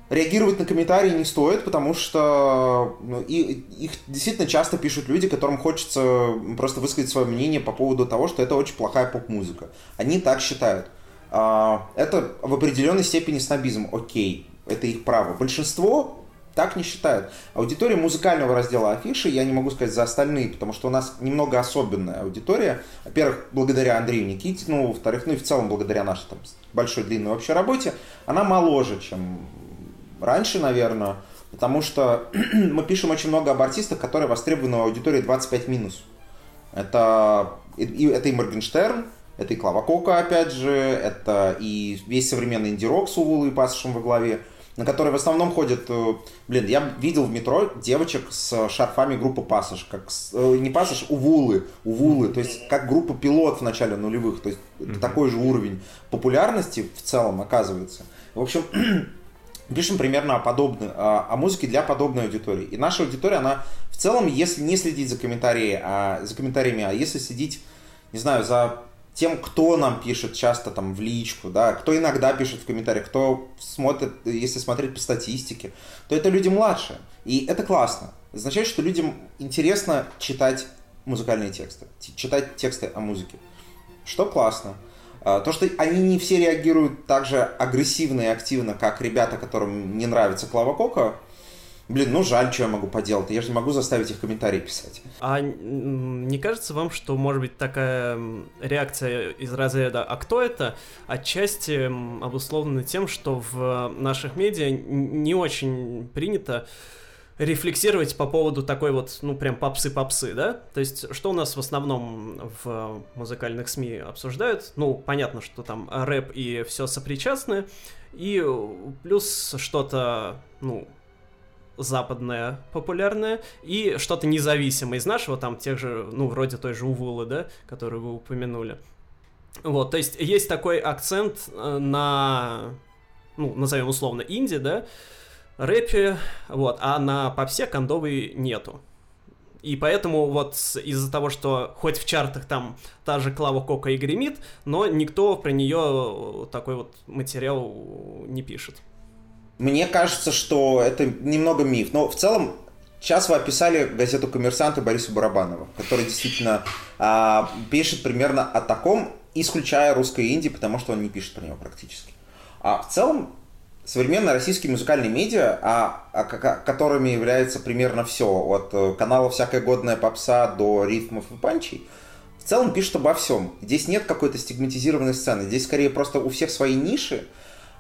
реагировать на комментарии не стоит, потому что ну, и, их действительно часто пишут люди, которым хочется просто высказать свое мнение по поводу того, что это очень плохая поп-музыка. Они так считают. А, это в определенной степени снобизм, окей, это их право. Большинство так не считают. Аудитория музыкального раздела афиши, я не могу сказать за остальные, потому что у нас немного особенная аудитория. Во-первых, благодаря Андрею Никитину, во-вторых, ну и в целом благодаря нашей там, большой длинной общей работе, она моложе, чем раньше, наверное, потому что мы пишем очень много об артистах, которые востребованы в аудитории 25 минус. Это, и, это и Моргенштерн, это и Клава Кока, опять же, это и весь современный инди-рок с Увулой и Пасшем во главе на которые в основном ходят... Э, блин, я видел в метро девочек с шарфами группы Пассаж, как с, э, не Пассаж, Увулы, Увулы, то есть как группа Пилот в начале нулевых, то есть mm-hmm. такой же уровень популярности в целом оказывается. В общем, пишем примерно о подобной, о, музыке для подобной аудитории. И наша аудитория, она в целом, если не следить за, комментарии, а, за комментариями, а если следить, не знаю, за тем, кто нам пишет часто там в личку, да, кто иногда пишет в комментариях, кто смотрит, если смотреть по статистике, то это люди младшие. И это классно. Это означает, что людям интересно читать музыкальные тексты, читать тексты о музыке. Что классно. А, то, что они не все реагируют так же агрессивно и активно, как ребята, которым не нравится Клава Кока, Блин, ну жаль, что я могу поделать. Я же не могу заставить их комментарии писать. А не кажется вам, что может быть такая реакция из разряда «А кто это?» отчасти обусловлена тем, что в наших медиа не очень принято рефлексировать по поводу такой вот, ну, прям попсы-попсы, да? То есть, что у нас в основном в музыкальных СМИ обсуждают? Ну, понятно, что там рэп и все сопричастны, и плюс что-то, ну, западное популярное и что-то независимое из нашего, там тех же, ну, вроде той же Увулы, да, которую вы упомянули. Вот, то есть есть такой акцент э, на, ну, назовем условно, инди, да, рэпе, вот, а на попсе кондовой нету. И поэтому вот из-за того, что хоть в чартах там та же Клава Кока и гремит, но никто про нее такой вот материал не пишет. Мне кажется, что это немного миф. Но в целом Сейчас вы описали газету «Коммерсант» и Бориса Барабанова, который действительно а, пишет примерно о таком, исключая русское инди, потому что он не пишет про него практически. А в целом современные российские музыкальные медиа, а, а, которыми является примерно все, от э, канала «Всякая годная попса» до ритмов и панчей, в целом пишут обо всем. Здесь нет какой-то стигматизированной сцены, здесь скорее просто у всех свои ниши,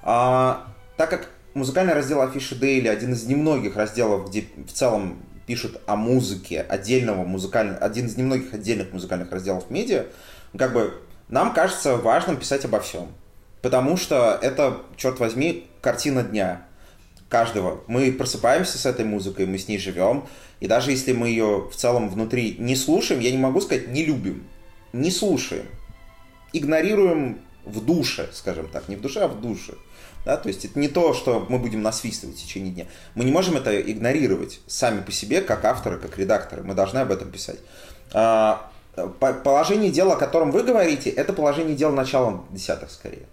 а, так как музыкальный раздел Афиши Дейли один из немногих разделов, где в целом пишут о музыке отдельного музыкального, один из немногих отдельных музыкальных разделов медиа, как бы нам кажется важным писать обо всем. Потому что это, черт возьми, картина дня каждого. Мы просыпаемся с этой музыкой, мы с ней живем. И даже если мы ее в целом внутри не слушаем, я не могу сказать не любим, не слушаем. Игнорируем в душе, скажем так. Не в душе, а в душе. Да? То есть это не то, что мы будем насвистывать в течение дня. Мы не можем это игнорировать сами по себе, как авторы, как редакторы. Мы должны об этом писать. А, положение дела, о котором вы говорите, это положение дела начала десятых скорее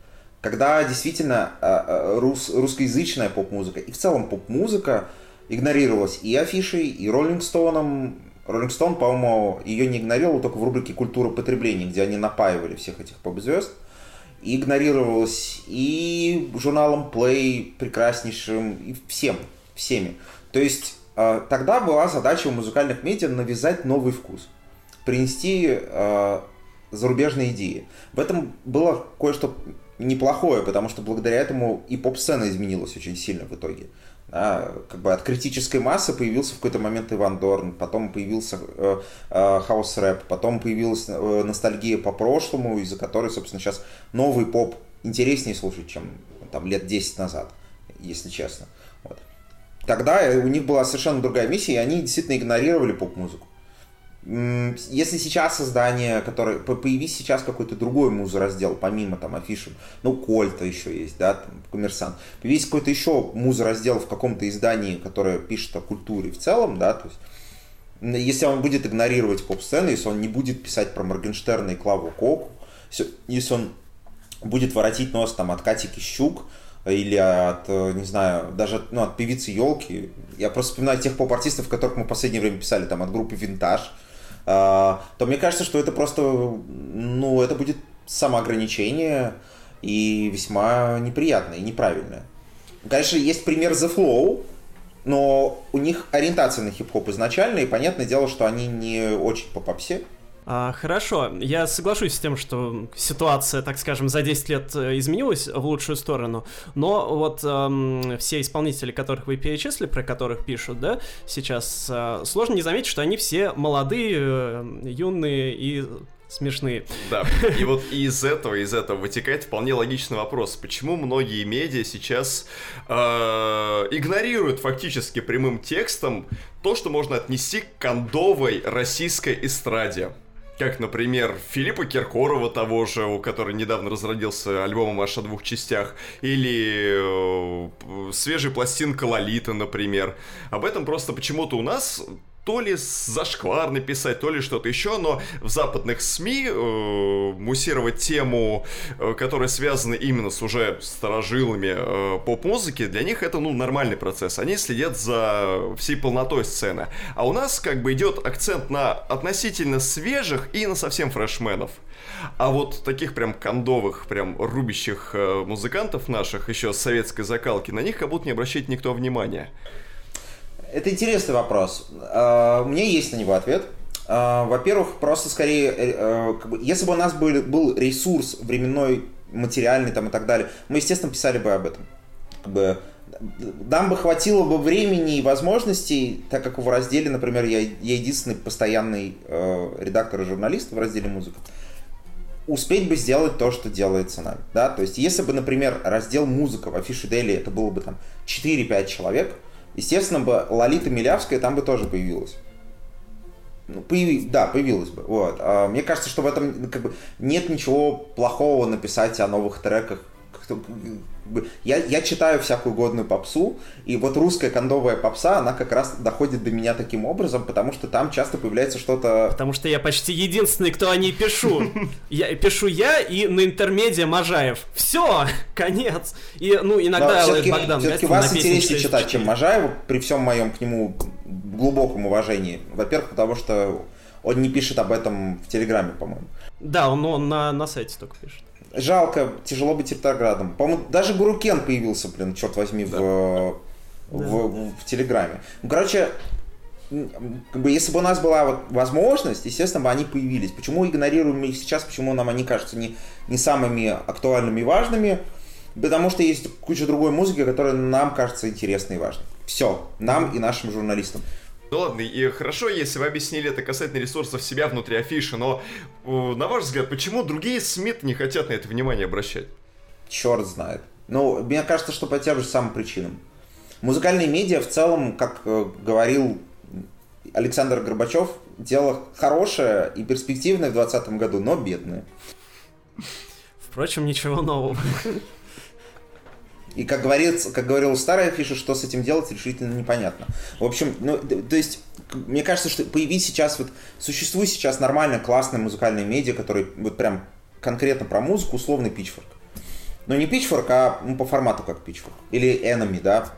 когда действительно а, а, рус, русскоязычная поп-музыка и в целом поп-музыка игнорировалась и афишей, и Роллинг Стоуном. Роллинг Стоун, по-моему, ее не игнорировал только в рубрике «Культура потребления», где они напаивали всех этих поп-звезд. Игнорировалась и журналом Play прекраснейшим, и всем, всеми. То есть а, тогда была задача у музыкальных медиа навязать новый вкус, принести зарубежные идеи. В этом было кое-что неплохое, потому что благодаря этому и поп-сцена изменилась очень сильно в итоге. Да, как бы от критической массы появился в какой-то момент Иван Дорн, потом появился э, э, хаус-рэп, потом появилась э, ностальгия по прошлому, из-за которой, собственно, сейчас новый поп интереснее слушать, чем там лет 10 назад, если честно. Вот. Тогда у них была совершенно другая миссия, и они действительно игнорировали поп-музыку. Если сейчас создание, которое появись сейчас какой-то другой музыраздел, помимо там афиши, ну, Кольта еще есть, да, там, Коммерсант, появись какой-то еще музыраздел в каком-то издании, которое пишет о культуре в целом, да, то есть если он будет игнорировать поп-сцену, если он не будет писать про Моргенштерна и Клаву Коку, если он будет воротить нос там от Катики Щук, или от, не знаю, даже ну, от певицы Елки. Я просто вспоминаю тех поп-артистов, которых мы в последнее время писали, там, от группы Винтаж, то мне кажется, что это просто, ну, это будет самоограничение и весьма неприятное и неправильное. Конечно, есть пример The Flow, но у них ориентация на хип-хоп изначально, и понятное дело, что они не очень по попсе. А, хорошо, я соглашусь с тем, что ситуация, так скажем, за 10 лет э, изменилась в лучшую сторону, но вот эм, все исполнители, которых вы перечислили, про которых пишут, да, сейчас, э, сложно не заметить, что они все молодые, э, юные и смешные. Да, и вот из этого, из этого вытекает вполне логичный вопрос. Почему многие медиа сейчас э, игнорируют фактически прямым текстом то, что можно отнести к кондовой российской эстраде? Как, например, Филиппа Киркорова того же, у которого недавно разродился альбомом аж о двух частях, или э, свежая пластинка Лолита, например. Об этом просто почему-то у нас то ли зашкварно писать, то ли что-то еще, но в западных СМИ э, муссировать тему, э, которая связана именно с уже старожилами э, поп-музыки, для них это, ну, нормальный процесс. Они следят за всей полнотой сцены. А у нас как бы идет акцент на относительно свежих и на совсем фрешменов. А вот таких прям кондовых, прям рубящих э, музыкантов наших еще с советской закалки, на них как будто не обращает никто внимания. Это интересный вопрос. А, у меня есть на него ответ. А, во-первых, просто скорее, э, э, если бы у нас был, был ресурс временной, материальный там и так далее, мы, естественно, писали бы об этом. Как бы, нам бы хватило бы времени и возможностей, так как в разделе, например, я, я единственный постоянный э, редактор и журналист в разделе музыка, успеть бы сделать то, что делается нами. Да? То есть, если бы, например, раздел музыка в афише Дели, это было бы там 4-5 человек, естественно бы Лолита Милявская там бы тоже появилась. Ну, появи... Да, появилась бы. Вот. А мне кажется, что в этом как бы, нет ничего плохого написать о новых треках я, я читаю всякую годную попсу, и вот русская кондовая попса, она как раз доходит до меня таким образом, потому что там часто появляется что-то... Потому что я почти единственный, кто о ней пишу. Я пишу я и на интермедиа Можаев. Все, конец. И, ну, иногда все-таки, Богдан все-таки вас интереснее читать, чем Можаева, при всем моем к нему глубоком уважении. Во-первых, потому что он не пишет об этом в Телеграме, по-моему. Да, он, он на, на сайте только пишет. Жалко, тяжело быть ретроградом. По-моему, даже Гурукен появился, блин, черт возьми, да. в, в, в, в Телеграме. Ну, короче, как бы, если бы у нас была вот возможность, естественно, бы они появились. Почему игнорируем их сейчас, почему нам они кажутся не, не самыми актуальными и важными? Потому что есть куча другой музыки, которая нам кажется интересной и важной. Все, нам и нашим журналистам. Ну ладно, и хорошо, если вы объяснили это касательно ресурсов себя внутри афиши, но на ваш взгляд, почему другие СМИ не хотят на это внимание обращать? Черт знает. Ну, мне кажется, что по тем же самым причинам. Музыкальные медиа в целом, как э, говорил Александр Горбачев, дело хорошее и перспективное в 2020 году, но бедное. Впрочем, ничего нового. И как, говорится, как говорил старая фиша, что с этим делать, решительно непонятно. В общем, ну, то есть, мне кажется, что появись сейчас, вот, существует сейчас нормально классные музыкальные медиа, которые вот прям конкретно про музыку, условный Pitchfork. Но не Pitchfork, а ну, по формату как Pitchfork. Или Enemy, да.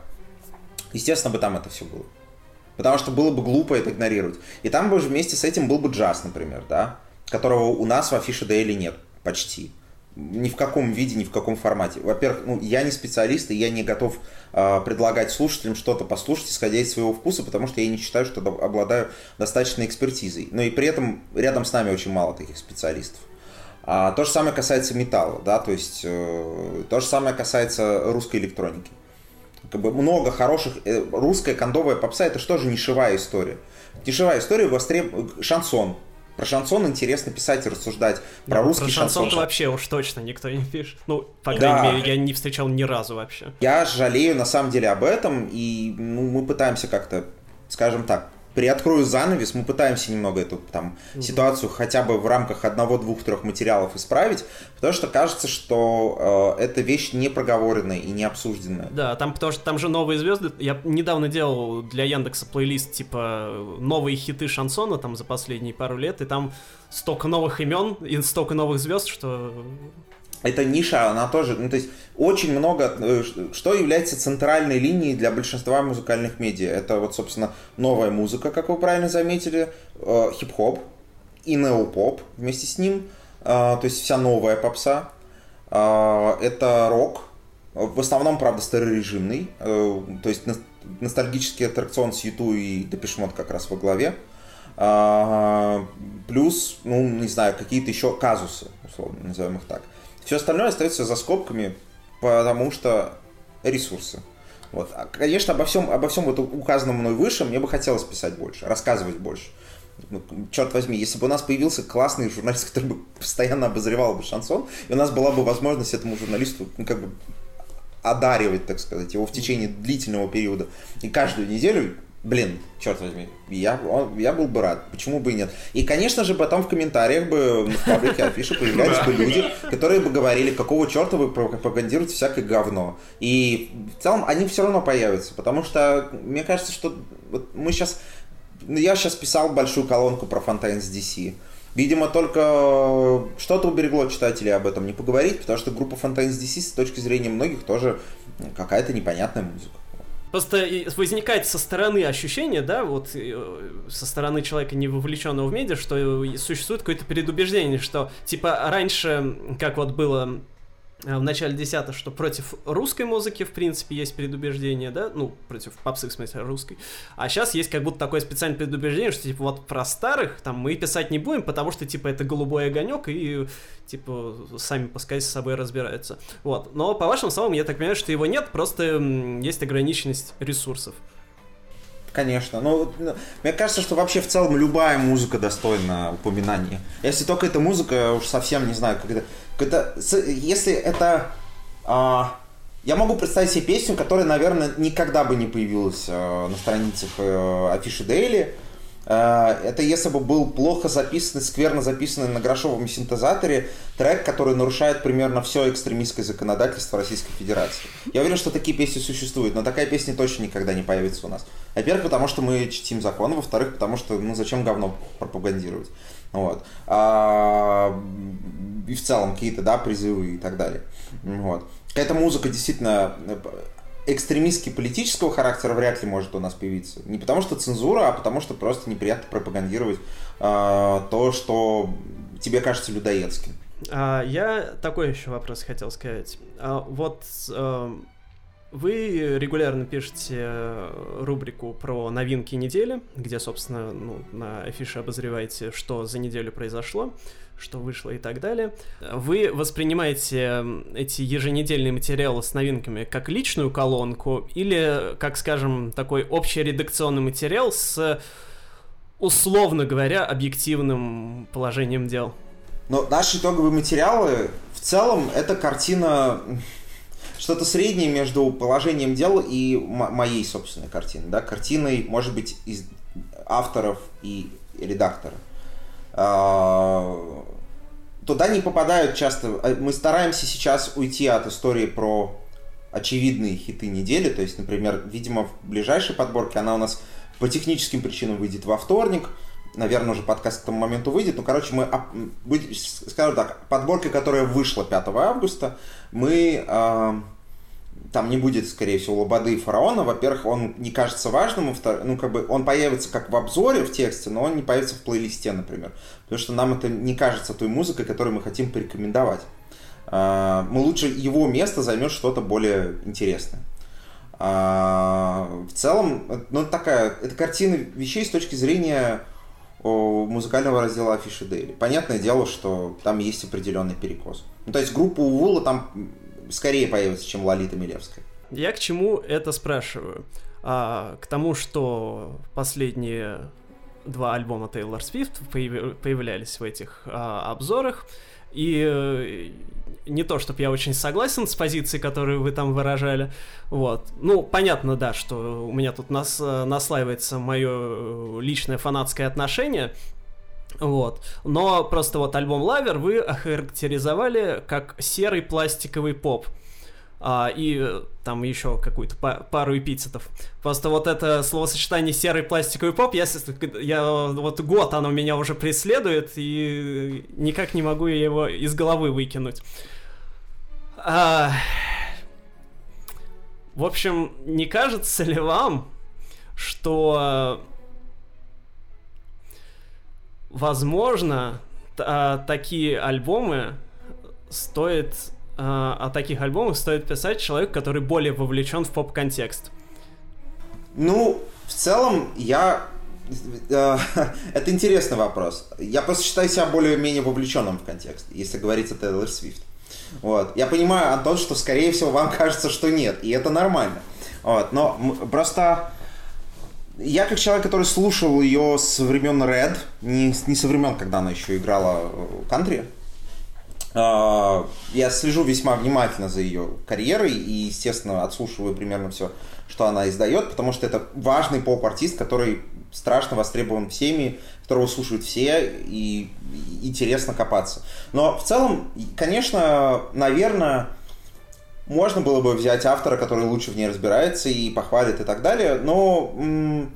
Естественно, бы там это все было. Потому что было бы глупо это игнорировать. И там бы вместе с этим был бы джаз, например, да, которого у нас в афише Daily нет почти ни в каком виде, ни в каком формате. Во-первых, ну, я не специалист, и я не готов э, предлагать слушателям что-то послушать, исходя из своего вкуса, потому что я не считаю, что обладаю достаточной экспертизой. Но и при этом рядом с нами очень мало таких специалистов. А, то же самое касается металла, да, то есть э, то же самое касается русской электроники. Как бы много хороших... Э, русская кондовая попса это что же нишевая история? Нишевая история востреб... шансон, про шансон интересно писать и рассуждать. Про ну, русский про шансон. шансон вообще уж точно никто не пишет. Ну, по крайней да. мере, я не встречал ни разу вообще. Я жалею на самом деле об этом, и ну, мы пытаемся как-то, скажем так, приоткрою занавес, мы пытаемся немного эту там угу. ситуацию хотя бы в рамках одного, двух, трех материалов исправить, потому что кажется, что э, эта вещь не проговоренная и не обсужденная. Да, там потому что там же новые звезды. Я недавно делал для Яндекса плейлист типа новые хиты шансона там за последние пару лет, и там столько новых имен и столько новых звезд, что эта ниша, она тоже, ну, то есть очень много, э, что является центральной линией для большинства музыкальных медиа. Это вот, собственно, новая музыка, как вы правильно заметили, э, хип-хоп и неопоп вместе с ним, э, то есть вся новая попса. Это рок, в основном, правда, старорежимный, то есть ностальгический аттракцион с Юту и Депешмот как раз во главе. Плюс, ну, не знаю, какие-то еще казусы, условно, назовем их так. Все остальное остается за скобками, потому что ресурсы. Вот. А, конечно, обо всем, обо всем вот указанном мной выше мне бы хотелось писать больше, рассказывать больше. Ну, черт возьми, если бы у нас появился классный журналист, который бы постоянно обозревал бы шансон, и у нас была бы возможность этому журналисту ну, как бы одаривать, так сказать, его в течение длительного периода. И каждую неделю Блин, черт возьми, я, он, я был бы рад, почему бы и нет. И, конечно же, потом в комментариях бы в паблике афиши появлялись бы люди, которые бы говорили, какого черта вы пропагандируете всякое говно. И в целом они все равно появятся, потому что мне кажется, что вот мы сейчас... Я сейчас писал большую колонку про Fontaine's DC. Видимо, только что-то уберегло читателей об этом не поговорить, потому что группа Fontaine's DC с точки зрения многих тоже какая-то непонятная музыка. Просто возникает со стороны ощущение, да, вот э, со стороны человека, не вовлеченного в медиа, что существует какое-то предубеждение, что типа раньше, как вот было в начале десятых, что против русской музыки, в принципе, есть предубеждение, да, ну, против попсы, в смысле, русской, а сейчас есть как будто такое специальное предубеждение, что, типа, вот про старых, там, мы писать не будем, потому что, типа, это голубой огонек, и, типа, сами пускай с собой разбираются, вот, но, по вашим словам, я так понимаю, что его нет, просто есть ограниченность ресурсов. Конечно. Но ну, мне кажется, что вообще в целом любая музыка достойна упоминания. Если только эта музыка, уж совсем не знаю, это это, если это... А, я могу представить себе песню, которая, наверное, никогда бы не появилась а, на страницах а, афиши Дейли. А, это если бы был плохо записанный, скверно записанный на грошовом синтезаторе трек, который нарушает примерно все экстремистское законодательство Российской Федерации. Я уверен, что такие песни существуют, но такая песня точно никогда не появится у нас. Во-первых, потому что мы чтим закон, во-вторых, потому что, ну, зачем говно пропагандировать. Вот. А, и в целом какие-то, да, призывы и так далее. Вот. Какая-то музыка действительно экстремистски политического характера вряд ли может у нас появиться. Не потому что цензура, а потому что просто неприятно пропагандировать э, то, что тебе кажется людоедским. А, я такой еще вопрос хотел сказать. А, вот а, вы регулярно пишете э, рубрику про новинки недели, где, собственно, ну, на афише обозреваете, что за неделю произошло, что вышло и так далее. Вы воспринимаете эти еженедельные материалы с новинками как личную колонку или, как, скажем, такой общий редакционный материал с, условно говоря, объективным положением дел? Но наши итоговые материалы, в целом, это картина что-то среднее между положением дел и моей собственной картиной. Да? Картиной, может быть, из авторов и редактора. А, туда не попадают часто... А, мы стараемся сейчас уйти от истории про очевидные хиты недели. То есть, например, видимо, в ближайшей подборке она у нас по техническим причинам выйдет во вторник. Наверное, уже подкаст к тому моменту выйдет. Ну, короче, мы, скажем так, подборка, которая вышла 5 августа, мы э, там не будет, скорее всего, Лободы и Фараона. Во-первых, он не кажется важным, ну, как бы он появится как в обзоре в тексте, но он не появится в плейлисте, например. Потому что нам это не кажется той музыкой, которую мы хотим порекомендовать. Э, мы лучше его место займет что-то более интересное. Э, в целом, ну, такая, это картина вещей с точки зрения музыкального раздела Афиши Дейли. Понятное дело, что там есть определенный перекос. Ну, то есть группа Увула там скорее появится, чем Лолита Милевская. Я к чему это спрашиваю? А, к тому, что последние два альбома Тейлор Свифт появлялись в этих а, обзорах, и э, не то, чтобы я очень согласен с позицией, которую вы там выражали. Вот. Ну, понятно, да, что у меня тут нас, наслаивается мое э, личное фанатское отношение. Вот. Но просто вот альбом Lover вы охарактеризовали как серый пластиковый поп. А, и э, там еще какую-то пару эпитетов. Просто вот это словосочетание серый пластиковый поп, я, я вот год оно меня уже преследует, и никак не могу его из головы выкинуть. А... В общем, не кажется ли вам, что возможно а, такие альбомы стоит а, о таких альбомах стоит писать человек, который более вовлечен в поп-контекст? Ну, в целом, я э, это интересный вопрос. Я просто считаю себя более-менее вовлеченным в контекст, если говорить о Тейлор Свифт. Вот. Я понимаю, Антон, что, скорее всего, вам кажется, что нет, и это нормально. Вот. Но просто я как человек, который слушал ее с времен Red, не, не со времен, когда она еще играла кантри, а, я слежу весьма внимательно за ее карьерой и, естественно, отслушиваю примерно все, что она издает, потому что это важный поп-артист, который страшно востребован всеми, которого слушают все, и интересно копаться. Но в целом, конечно, наверное, можно было бы взять автора, который лучше в ней разбирается и похвалит и так далее, но,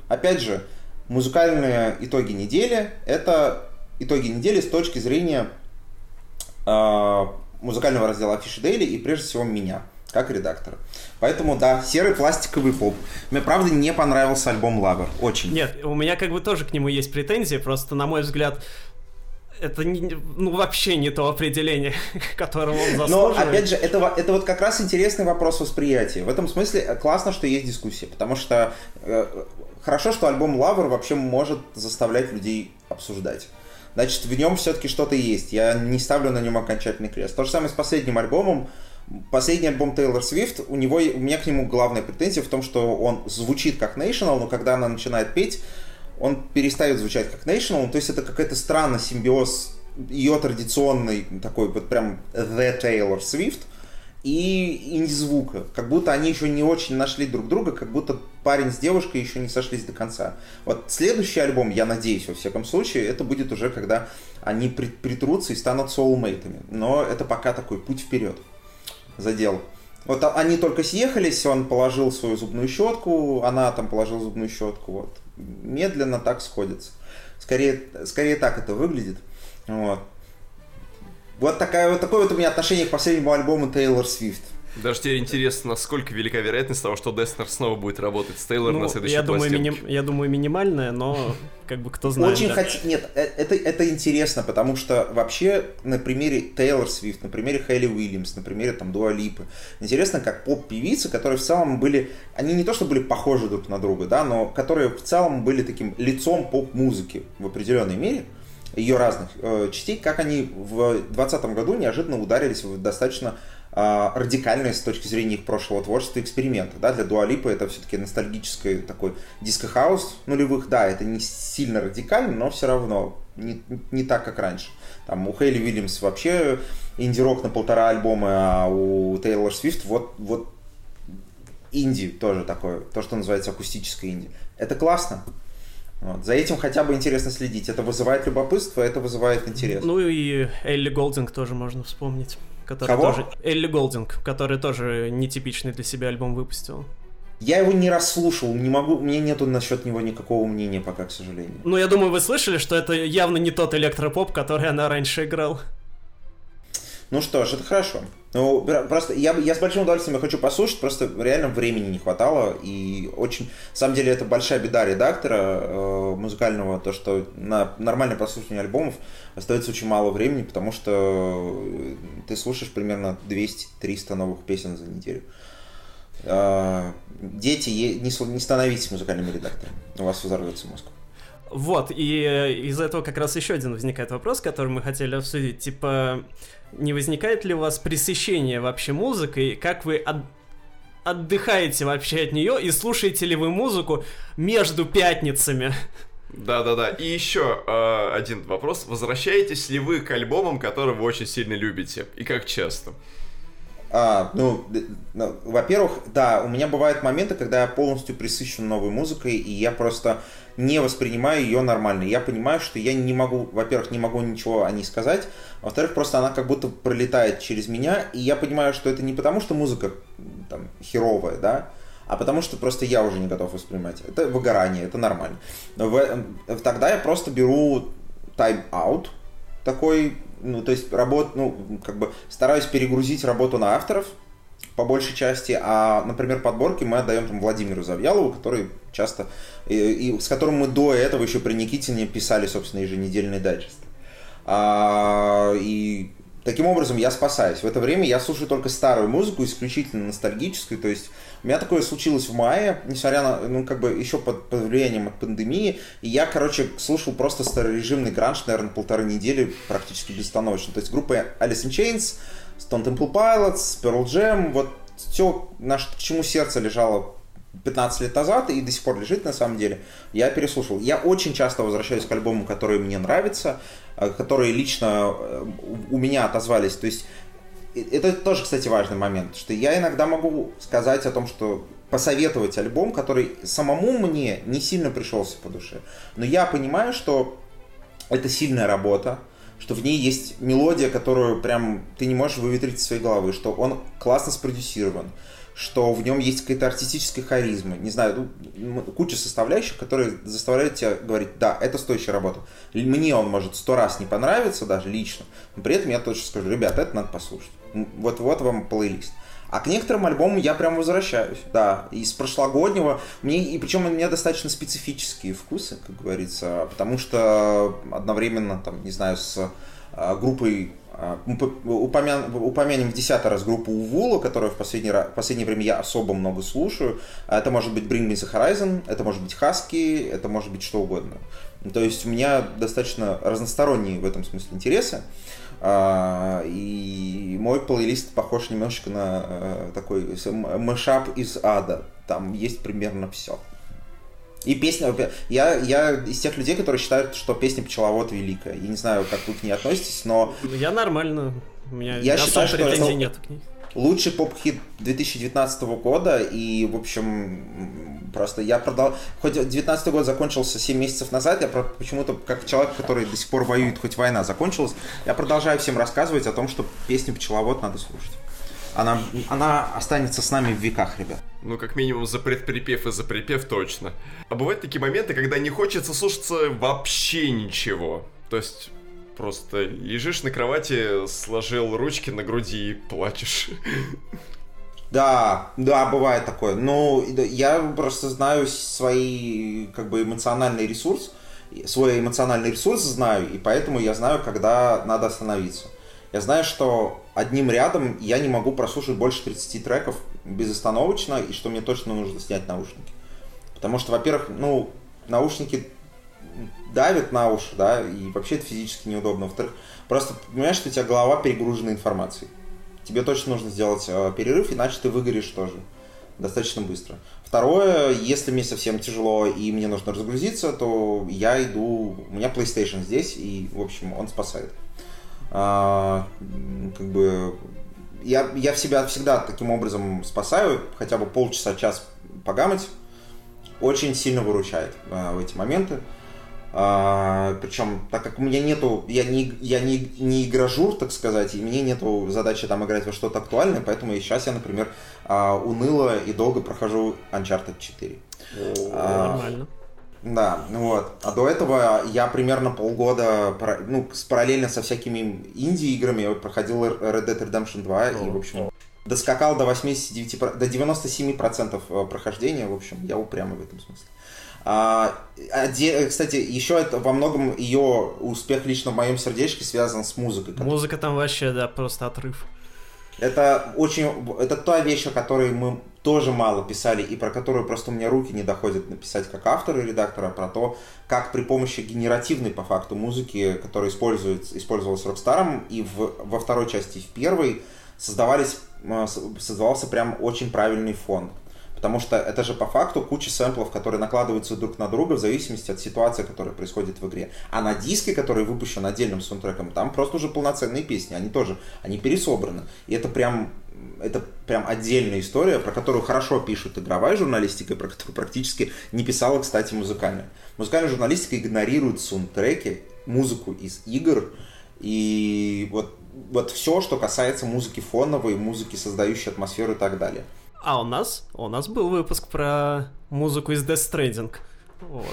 опять же, музыкальные итоги недели – это итоги недели с точки зрения э, музыкального раздела Афиши Дейли и, прежде всего, меня – как редактора. Поэтому, да, серый пластиковый поп. Мне, правда, не понравился альбом Лавер. Очень. Нет, у меня как бы тоже к нему есть претензии, просто, на мой взгляд, это не, ну, вообще не то определение, которого он заслуживает. Но, опять же, это, это вот как раз интересный вопрос восприятия. В этом смысле э, классно, что есть дискуссия, потому что э, хорошо, что альбом Lover вообще может заставлять людей обсуждать. Значит, в нем все-таки что-то есть. Я не ставлю на нем окончательный крест. То же самое с последним альбомом. Последний альбом Тейлор Свифт, у него, у меня к нему главная претензия в том, что он звучит как National, но когда она начинает петь, он перестает звучать как National, то есть это какая-то странный симбиоз ее традиционный такой вот прям The Taylor Swift и инди-звука. Как будто они еще не очень нашли друг друга, как будто парень с девушкой еще не сошлись до конца. Вот следующий альбом, я надеюсь, во всяком случае, это будет уже, когда они притрутся и станут соулмейтами. Но это пока такой путь вперед задел. Вот они только съехались, он положил свою зубную щетку, она там положила зубную щетку, вот. Медленно так сходится. Скорее, скорее так это выглядит. Вот. Вот такая, вот такое вот у меня отношение к последнему альбому Тейлор Свифт. Даже теперь интересно, насколько велика вероятность того, что Деснер снова будет работать с Тейлор Ну, на следующей я думаю, миним- я думаю, минимальная, но как бы кто знает. Очень да. хот- Нет, э, это, это интересно, потому что вообще на примере Тейлор Свифт, на примере Хейли Уильямс, на примере там Дуа Липы, интересно, как поп-певицы, которые в целом были, они не то что были похожи друг на друга, да, но которые в целом были таким лицом поп-музыки в определенной мере, ее разных э, частей, как они в 2020 году неожиданно ударились в достаточно радикальные с точки зрения их прошлого творчества эксперименты. Да? Для Дуа Липа это все-таки ностальгический такой диско-хаус нулевых. Да, это не сильно радикально, но все равно не, не так, как раньше. Там у Хейли Уильямс вообще инди-рок на полтора альбома, а у Тейлор Свифт вот, вот инди тоже такое, то, что называется акустическое инди. Это классно. Вот. За этим хотя бы интересно следить. Это вызывает любопытство, это вызывает интерес. Ну и Элли Голдинг тоже можно вспомнить. Который Кого? тоже... Элли Голдинг, который тоже нетипичный для себя альбом выпустил. Я его не расслушал, не могу, у меня нету насчет него никакого мнения пока, к сожалению. Ну, я думаю, вы слышали, что это явно не тот электропоп, который она раньше играл. Ну что ж, это хорошо. Ну, пр- просто я, я с большим удовольствием хочу послушать, просто реально времени не хватало, и очень, на самом деле, это большая беда редактора э, музыкального, то, что на нормальное прослушивание альбомов остается очень мало времени, потому что э, ты слушаешь примерно 200-300 новых песен за неделю. Э, дети, не, не становитесь музыкальными редакторами, у вас взорвется мозг. Вот, и э, из этого как раз еще один возникает вопрос, который мы хотели обсудить. Типа, не возникает ли у вас пресыщение вообще музыкой? Как вы от- отдыхаете вообще от нее и слушаете ли вы музыку между пятницами? Да-да-да. И еще э, один вопрос. Возвращаетесь ли вы к альбомам, которые вы очень сильно любите? И как часто? А, ну, ну, во-первых, да, у меня бывают моменты, когда я полностью присыщен новой музыкой, и я просто не воспринимаю ее нормально. Я понимаю, что я не могу, во-первых, не могу ничего о ней сказать, во-вторых, просто она как будто пролетает через меня, и я понимаю, что это не потому, что музыка там херовая, да, а потому что просто я уже не готов воспринимать. Это выгорание, это нормально. Но в- э, тогда я просто беру тайм-аут, такой, ну, то есть работ, ну, как бы стараюсь перегрузить работу на авторов по большей части, а, например, подборки мы отдаем там Владимиру Завьялову, который часто, и, и с которым мы до этого еще при Никитине писали, собственно, еженедельный дайджест. А, и таким образом я спасаюсь. В это время я слушаю только старую музыку, исключительно ностальгическую, то есть у меня такое случилось в мае, несмотря на, ну, как бы еще под, под влиянием от пандемии, и я, короче, слушал просто старорежимный гранж, наверное, полторы недели практически безостановочно. То есть группа Alice in Chains, Stone Temple Pilots, Pearl Jam, вот все, на ш- к чему сердце лежало 15 лет назад и до сих пор лежит на самом деле, я переслушал. Я очень часто возвращаюсь к альбомам, которые мне нравятся, э, которые лично э, у меня отозвались. То есть э, это тоже, кстати, важный момент, что я иногда могу сказать о том, что посоветовать альбом, который самому мне не сильно пришелся по душе. Но я понимаю, что это сильная работа, что в ней есть мелодия, которую прям ты не можешь выветрить из своей головы, что он классно спродюсирован, что в нем есть какая-то артистическая харизма, не знаю, ну, куча составляющих, которые заставляют тебя говорить, да, это стоящая работа. Мне он может сто раз не понравиться даже лично, но при этом я точно скажу, ребята, это надо послушать. Вот, вот вам плейлист. А к некоторым альбомам я прям возвращаюсь, да. Из прошлогоднего, мне, и причем у меня достаточно специфические вкусы, как говорится, потому что одновременно, там, не знаю, с а, группой а, упомя- упомянем в десятый раз группу Увула, которую в последний ра- в последнее время я особо много слушаю. А Это может быть Bring Me The Horizon, это может быть Husky, это может быть что угодно. То есть у меня достаточно разносторонние в этом смысле интересы. И мой плейлист похож немножечко на э, такой с- м- мешап из ада. Там есть примерно все. И песня, я, я из тех людей, которые считают, что песня «Пчеловод» великая. Я не знаю, как вы к ней относитесь, но Ну, Я нормально. У меня Я считаю, что претензий нет к ней. Лучший поп-хит 2019 года, и, в общем, просто я продал... Хоть 2019 год закончился 7 месяцев назад, я почему-то, как человек, который до сих пор воюет, хоть война закончилась, я продолжаю всем рассказывать о том, что песню «Пчеловод» надо слушать. Она, она останется с нами в веках, ребят. Ну, как минимум, за предприпев и за припев точно. А бывают такие моменты, когда не хочется слушаться вообще ничего. То есть, просто лежишь на кровати, сложил ручки на груди и плачешь. Да, да, бывает такое. Ну, я просто знаю свои, как бы, эмоциональный ресурс, свой эмоциональный ресурс знаю, и поэтому я знаю, когда надо остановиться. Я знаю, что одним рядом я не могу прослушать больше 30 треков безостановочно, и что мне точно нужно снять наушники. Потому что, во-первых, ну, наушники давят на уши, да, и вообще это физически неудобно. Во-вторых, просто понимаешь, что у тебя голова перегружена информацией. Тебе точно нужно сделать э, перерыв, иначе ты выгоришь тоже достаточно быстро. Второе, если мне совсем тяжело и мне нужно разгрузиться, то я иду, у меня PlayStation здесь, и, в общем, он спасает. А, как бы я, я себя всегда таким образом спасаю, хотя бы полчаса-час погамать, очень сильно выручает а, в эти моменты. А, причем, так как у меня нету, я не, я не, не игражур, так сказать, и мне нету задачи там играть во что-то актуальное, поэтому и сейчас я, например, а, уныло и долго прохожу Uncharted 4. А, Нормально. Да, вот. А до этого я примерно полгода, ну, параллельно со всякими инди-играми я проходил Red Dead Redemption 2 О, и, в общем, доскакал до 89, до 97% э, прохождения, в общем, я упрямый в этом смысле. А, кстати, еще это во многом ее успех лично в моем сердечке связан с музыкой. Музыка там вообще, да, просто отрыв. Это очень, это та вещь, о которой мы тоже мало писали и про которую просто у меня руки не доходят написать как автор и редактора, про то, как при помощи генеративной по факту музыки, которая используется, использовалась Rockstar ом и в, во второй части, и в первой, создавались, э, создавался прям очень правильный фон. Потому что это же по факту куча сэмплов, которые накладываются друг на друга в зависимости от ситуации, которая происходит в игре. А на диске, который выпущен отдельным саундтреком, там просто уже полноценные песни. Они тоже, они пересобраны. И это прям это прям отдельная история, про которую хорошо пишут игровая журналистика, про которую практически не писала, кстати, музыкальная. Музыкальная журналистика игнорирует саундтреки, музыку из игр, и вот, вот все, что касается музыки фоновой, музыки, создающей атмосферу и так далее. А у нас, у нас был выпуск про музыку из Death Stranding. Вот.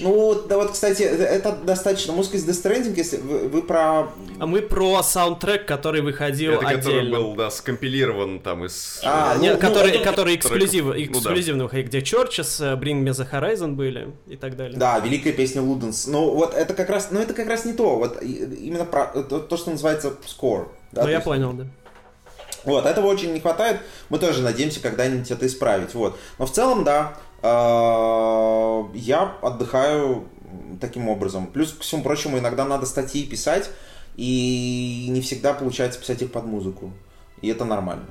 Ну, да вот, кстати, это достаточно. Музыка из Death Stranding, если вы, вы про... А мы про саундтрек, который выходил это отдельно. который был, да, скомпилирован там из... А, ну, Нет, ну, который, это... который эксклюзив, эксклюзивный, ну, да. где Churches, Bring Me The Horizon были и так далее. Да, великая песня Ludens. Ну, вот это как раз, ну, это как раз не то. Вот именно про то, то что называется score. Да, ну, я есть... понял, да. Вот, этого очень не хватает. Мы тоже надеемся когда-нибудь это исправить. Вот. Но в целом, да, э, я отдыхаю таким образом. Плюс, ко всему прочему, иногда надо статьи писать, и не всегда получается писать их под музыку. И это нормально.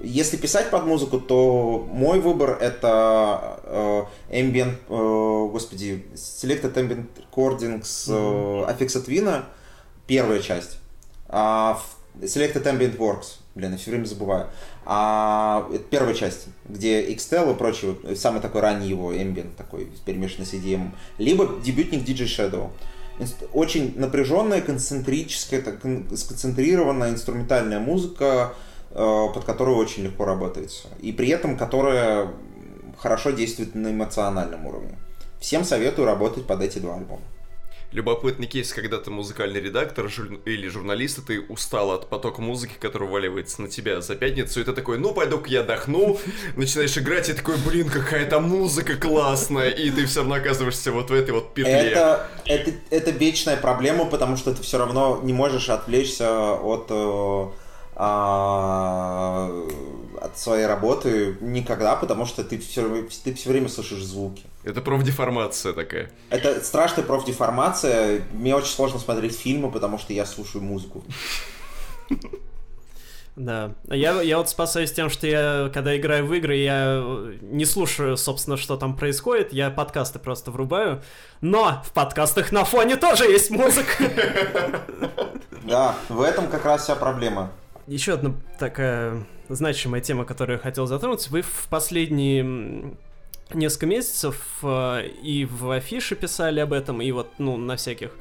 Если писать под музыку, то мой выбор это э, ambient, э, господи, Selected Ambient Recordings э, Affixed Twin, первая часть. А Selected Ambient Works Блин, я все время забываю. А, это первая часть, где Xtel и прочее, самый такой ранний его ambient, такой перемешанный с EDM. Либо дебютник DJ Shadow. Очень напряженная, концентрическая, сконцентрированная инструментальная музыка, э, под которую очень легко работается. И при этом которая хорошо действует на эмоциональном уровне. Всем советую работать под эти два альбома любопытный кейс, когда ты музыкальный редактор жур... или журналист, и ты устал от потока музыки, который валивается на тебя за пятницу, и ты такой, ну, пойду-ка я отдохну, начинаешь играть, и такой, блин, какая-то музыка классная, и ты все равно оказываешься вот в этой вот петле. Это, это, это вечная проблема, потому что ты все равно не можешь отвлечься от э, а, от своей работы никогда, потому что ты все, ты все время слышишь звуки. Это профдеформация такая. Это страшная профдеформация. Мне очень сложно смотреть фильмы, потому что я слушаю музыку. Да. Я, я вот спасаюсь тем, что я, когда играю в игры, я не слушаю, собственно, что там происходит, я подкасты просто врубаю. Но в подкастах на фоне тоже есть музыка. Да, в этом как раз вся проблема. Еще одна такая значимая тема, которую я хотел затронуть. Вы в последние несколько месяцев э, и в афише писали об этом, и вот, ну, на всяких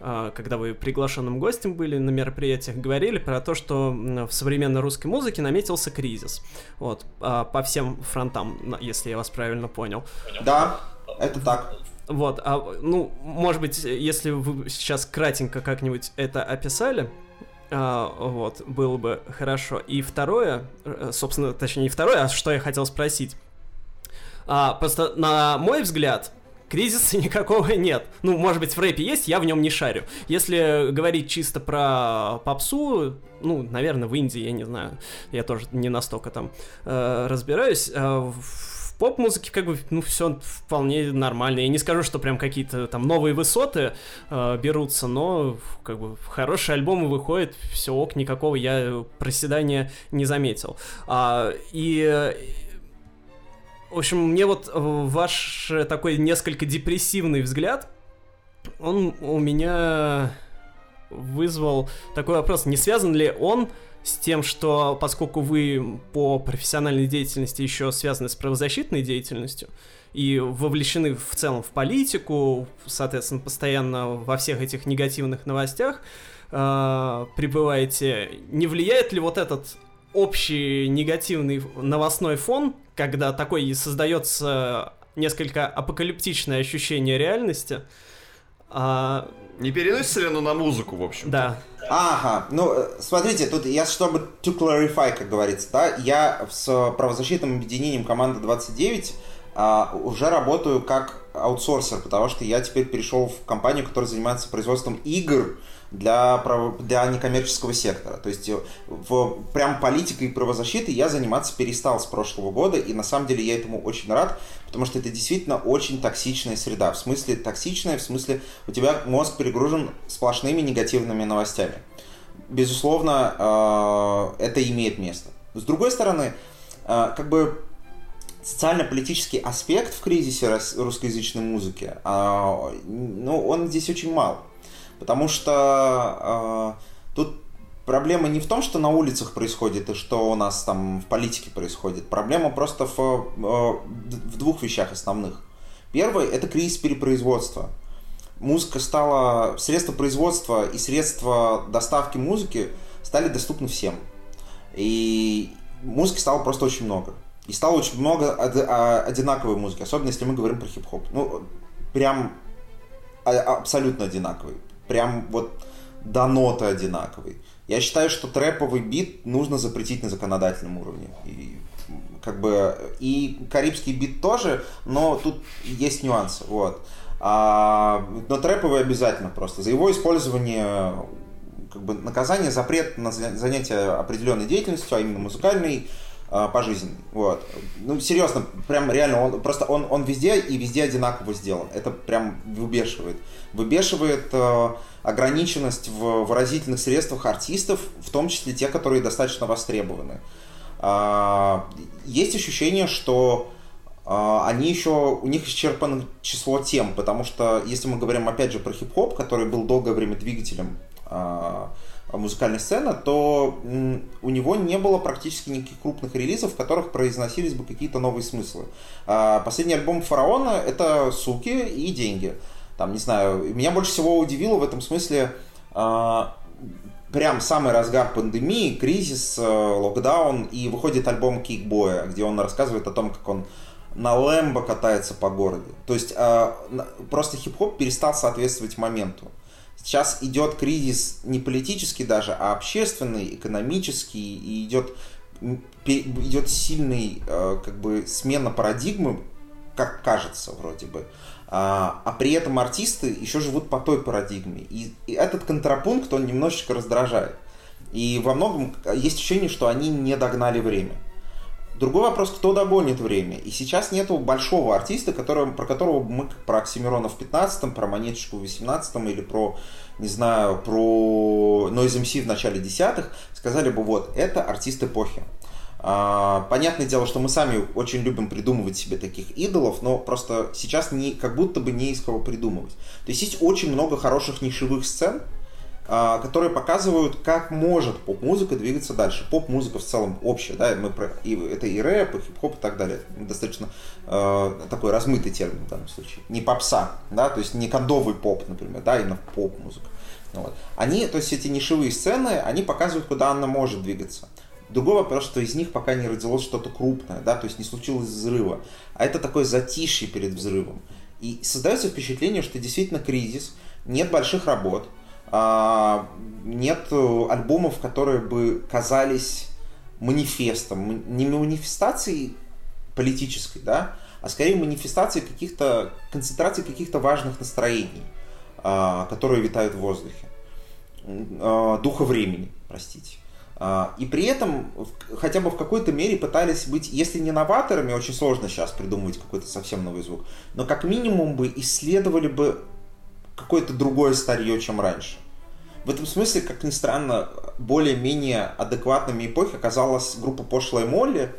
э, когда вы приглашенным гостем были на мероприятиях, говорили про то, что в современной русской музыке наметился кризис. Вот, а, по всем фронтам, если я вас правильно понял. Да, это так. Вот, а, ну, может быть, если вы сейчас кратенько как-нибудь это описали, А, вот, было бы хорошо. И второе, э, собственно, точнее, не второе, а что я хотел спросить. А, просто, на мой взгляд, кризиса никакого нет. Ну, может быть, в рэпе есть, я в нем не шарю. Если говорить чисто про попсу, ну, наверное, в Индии, я не знаю, я тоже не настолько там э, разбираюсь. Э, в поп-музыке как бы, ну, все вполне нормально. Я не скажу, что прям какие-то там новые высоты э, берутся, но как бы хорошие альбомы выходят, все ок, никакого я проседания не заметил. А, и в общем, мне вот ваш такой несколько депрессивный взгляд, он у меня вызвал такой вопрос, не связан ли он с тем, что поскольку вы по профессиональной деятельности еще связаны с правозащитной деятельностью и вовлечены в целом в политику, соответственно, постоянно во всех этих негативных новостях э, пребываете, не влияет ли вот этот общий негативный новостной фон, когда такой создается несколько апокалиптичное ощущение реальности. А... Не переносится ли оно на музыку, в общем? Да. Ага, ну, э, смотрите, тут я, чтобы to clarify, как говорится, да, я с правозащитным объединением команда 29 а, уже работаю как аутсорсер, потому что я теперь перешел в компанию, которая занимается производством игр, для, для некоммерческого сектора. То есть э, в прям политикой и правозащитой я заниматься перестал с прошлого года, и на самом деле я этому очень рад, потому что это действительно очень токсичная среда. В смысле токсичная, в смысле у тебя мозг перегружен сплошными негативными новостями. Безусловно, э, это имеет место. С другой стороны, э, как бы социально-политический аспект в кризисе русскоязычной музыки, ну, он здесь очень мал. Потому что э, тут проблема не в том, что на улицах происходит и что у нас там в политике происходит. Проблема просто в, э, в двух вещах основных. Первое – это кризис перепроизводства. Музыка стала, средства производства и средства доставки музыки стали доступны всем. И музыки стало просто очень много. И стало очень много а, одинаковой музыки, особенно если мы говорим про хип-хоп. Ну, прям а, абсолютно одинаковый прям вот до ноты одинаковый. Я считаю, что трэповый бит нужно запретить на законодательном уровне. И, как бы, и карибский бит тоже, но тут есть нюансы. Вот. А, но трэповый обязательно просто. За его использование как бы, наказание, запрет на занятие определенной деятельностью, а именно музыкальной, а, пожизненный. Вот. Ну, серьезно, прям реально, он просто он, он везде и везде одинаково сделан. Это прям выбешивает. Выбешивает э, ограниченность в выразительных средствах артистов, в том числе те, которые достаточно востребованы. Э, есть ощущение, что э, они еще, у них исчерпано число тем, потому что, если мы говорим опять же про хип-хоп, который был долгое время двигателем э, музыкальной сцены, то у него не было практически никаких крупных релизов, в которых произносились бы какие-то новые смыслы. А, последний альбом Фараона — это «Суки» и «Деньги». Там, не знаю, меня больше всего удивило в этом смысле а, прям самый разгар пандемии, кризис, э, локдаун, и выходит альбом Кикбоя, где он рассказывает о том, как он на Лэмбо катается по городу. То есть а, просто хип-хоп перестал соответствовать моменту. Сейчас идет кризис не политический даже, а общественный, экономический, и идет, идет сильный э, как бы смена парадигмы, как кажется вроде бы. А, а при этом артисты еще живут по той парадигме. И, и этот контрапункт, он немножечко раздражает. И во многом есть ощущение, что они не догнали время. Другой вопрос, кто догонит время. И сейчас нету большого артиста, которого, про которого мы, про Оксимирона в 15-м, про Монеточку в 18-м или про, не знаю, про Noise MC в начале десятых, сказали бы, вот, это артист эпохи. А, понятное дело, что мы сами очень любим придумывать себе таких идолов, но просто сейчас не, как будто бы не из кого придумывать. То есть есть очень много хороших нишевых сцен, которые показывают, как может поп-музыка двигаться дальше. Поп-музыка в целом общая, да, мы про, и, это и рэп, и хип-хоп и так далее. Достаточно э, такой размытый термин в данном случае. Не попса, да, то есть не кодовый поп, например, да, именно поп-музыка. Вот. Они, то есть эти нишевые сцены, они показывают, куда она может двигаться. Другой вопрос, что из них пока не родилось что-то крупное, да, то есть не случилось взрыва. А это такое затишье перед взрывом. И создается впечатление, что действительно кризис, нет больших работ, а, нет альбомов, которые бы казались манифестом, не манифестацией политической, да, а скорее манифестацией каких-то, концентрации каких-то важных настроений, а, которые витают в воздухе. А, духа времени, простите. И при этом хотя бы в какой-то мере пытались быть, если не новаторами, очень сложно сейчас придумывать какой-то совсем новый звук, но как минимум бы исследовали бы какое-то другое старье, чем раньше. В этом смысле, как ни странно, более-менее адекватными эпохи оказалась группа Пошлая Молли,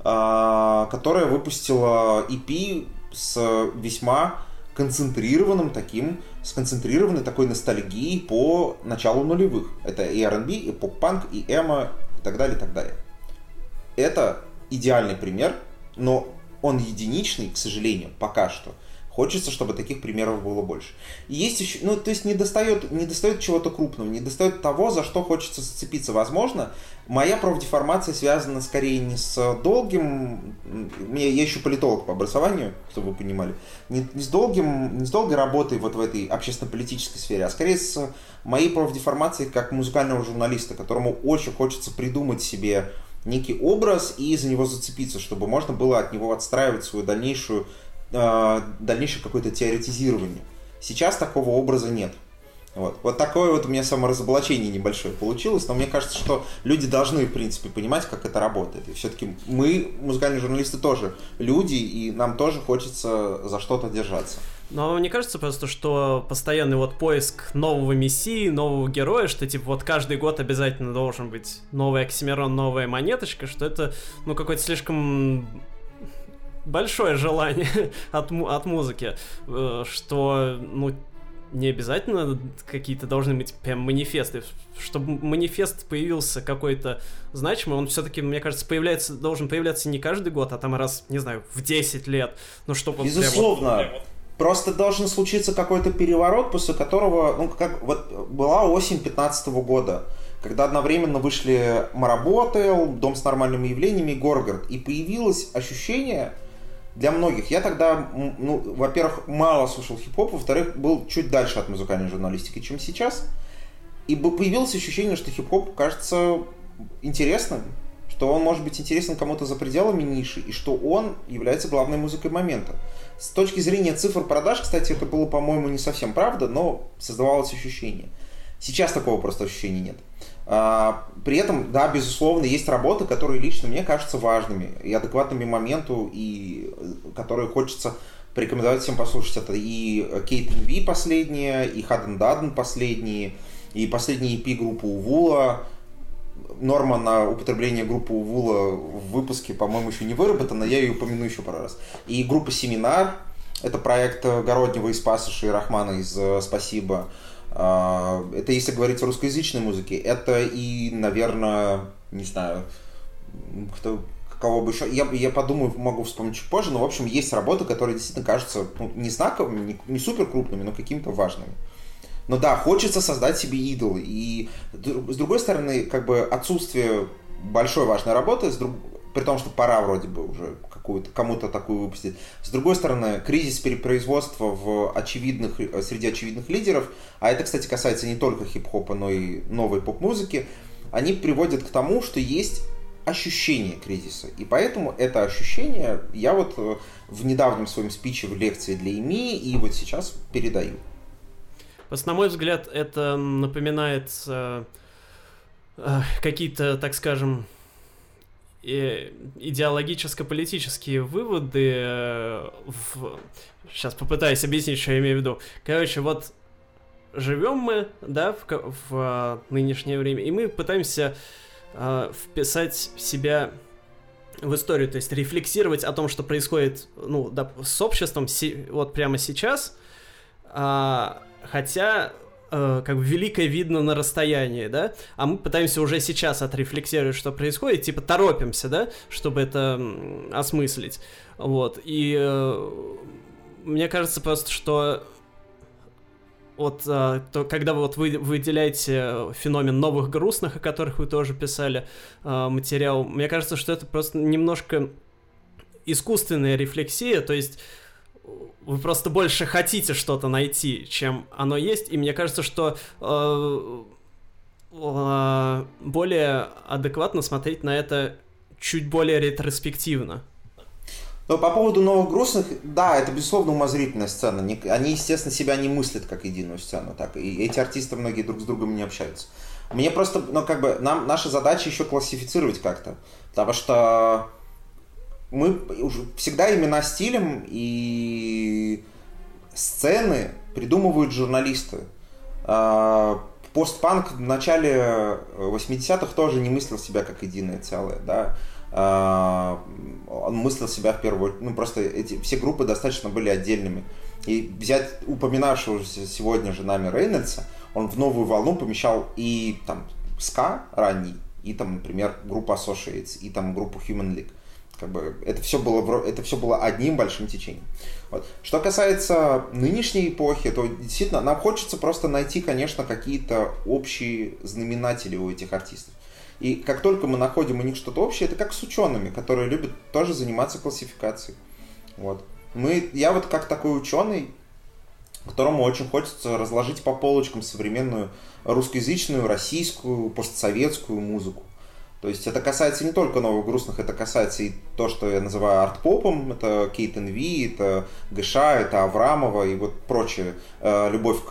а, которая выпустила EP с весьма концентрированным таким, сконцентрированной такой ностальгией по началу нулевых. Это и R&B, и поп-панк, и эмо, и так далее, и так далее. Это идеальный пример, но он единичный, к сожалению, пока что. Хочется, чтобы таких примеров было больше. И есть еще, ну, то есть не достает, не достает чего-то крупного, не достает того, за что хочется зацепиться. Возможно, моя профдеформация связана скорее не с долгим, я, я еще политолог по образованию, чтобы вы понимали, не, не, с долгим, не с долгой работой вот в этой общественно-политической сфере, а скорее с моей профдеформацией как музыкального журналиста, которому очень хочется придумать себе некий образ и за него зацепиться, чтобы можно было от него отстраивать свою дальнейшую э, дальнейшее какое-то теоретизирование. Сейчас такого образа нет. Вот. вот такое вот у меня саморазоблачение небольшое получилось, но мне кажется, что люди должны, в принципе, понимать, как это работает. И все-таки мы, музыкальные журналисты, тоже люди, и нам тоже хочется за что-то держаться. Но мне кажется просто, что постоянный вот поиск нового мессии, нового героя, что типа вот каждый год обязательно должен быть новый Оксимирон, новая монеточка, что это, ну, какой-то слишком большое желание от, от музыки, э, что, ну, не обязательно какие-то должны быть прям манифесты. Чтобы манифест появился какой-то значимый, он все-таки, мне кажется, появляется, должен появляться не каждый год, а там раз, не знаю, в 10 лет. Ну, чтобы Безусловно. Прям вот... Просто должен случиться какой-то переворот, после которого, ну, как вот была осень 15 года, когда одновременно вышли Маработел, Дом с нормальными явлениями и Горгород, и появилось ощущение, для многих. Я тогда, ну, во-первых, мало слушал хип-хоп, во-вторых, был чуть дальше от музыкальной журналистики, чем сейчас. И появилось ощущение, что хип-хоп кажется интересным, что он может быть интересен кому-то за пределами ниши, и что он является главной музыкой момента. С точки зрения цифр продаж, кстати, это было, по-моему, не совсем правда, но создавалось ощущение. Сейчас такого просто ощущения нет. А, при этом, да, безусловно, есть работы, которые лично мне кажутся важными и адекватными моменту, и э, которые хочется порекомендовать всем послушать. Это и Кейт Ви последняя, и Хаден Даден последние, и последний EP группы Увула. Норма на употребление группы Увула в выпуске, по-моему, еще не выработана, я ее упомяну еще пару раз. И группа Семинар, это проект Городнего из Пасыша и Рахмана из э, «Спасибо». А, это если говорить о русскоязычной музыке. Это и, наверное, не знаю, кто, кого бы еще... Я, я подумаю, могу вспомнить чуть позже, но, в общем, есть работы, которые действительно кажутся ну, не знаковыми, не, не супер крупными, но какими-то важными. Но да, хочется создать себе идол. И с другой стороны, как бы отсутствие большой важной работы, с друг... при том, что пора вроде бы уже какую-то, кому-то такую выпустить. С другой стороны, кризис перепроизводства в очевидных, э, среди очевидных лидеров, а это, кстати, касается не только хип-хопа, но и новой поп-музыки, они приводят к тому, что есть ощущение кризиса. И поэтому это ощущение я вот э, в недавнем своем спиче в лекции для ИМИ и вот сейчас передаю. Просто, на мой взгляд, это напоминает э, э, какие-то, так скажем, идеологическо-политические выводы э, в... Сейчас попытаюсь объяснить, что я имею в виду. Короче, вот живем мы, да, в, в а, нынешнее время, и мы пытаемся э, вписать себя в историю, то есть рефлексировать о том, что происходит, ну, да, с обществом си, вот прямо сейчас, а, хотя э, как бы великое видно на расстоянии, да, а мы пытаемся уже сейчас отрефлексировать, что происходит, типа торопимся, да, чтобы это осмыслить, вот, и э, мне кажется просто, что вот а, то, когда вот вы выделяете феномен новых грустных, о которых вы тоже писали а, материал, мне кажется, что это просто немножко искусственная рефлексия, то есть вы просто больше хотите что-то найти, чем оно есть, и мне кажется, что э, э, более адекватно смотреть на это чуть более ретроспективно. Но по поводу новых грустных, да, это безусловно умозрительная сцена. Они, естественно, себя не мыслят как единую сцену. Так, и эти артисты многие друг с другом не общаются. Мне просто, ну, как бы, нам, наша задача еще классифицировать как-то. Потому что мы уже всегда имена стилем и сцены придумывают журналисты. А, постпанк в начале 80-х тоже не мыслил себя как единое целое, да. А, он мыслил себя в первую очередь, ну просто эти все группы достаточно были отдельными. И взять упоминавшегося сегодня же нами Рейнольдса, он в новую волну помещал и там ска ранний, и там, например, группу Associates, и там группу Human League. Как бы это все было, это все было одним большим течением. Вот. Что касается нынешней эпохи, то действительно нам хочется просто найти, конечно, какие-то общие знаменатели у этих артистов. И как только мы находим у них что-то общее, это как с учеными, которые любят тоже заниматься классификацией. Вот. Мы, я вот как такой ученый, которому очень хочется разложить по полочкам современную русскоязычную, российскую, постсоветскую музыку. То есть это касается не только новых грустных, это касается и то, что я называю арт-попом, это Кейт Ви, это ГШ, это Аврамова и вот прочее, э, любовь к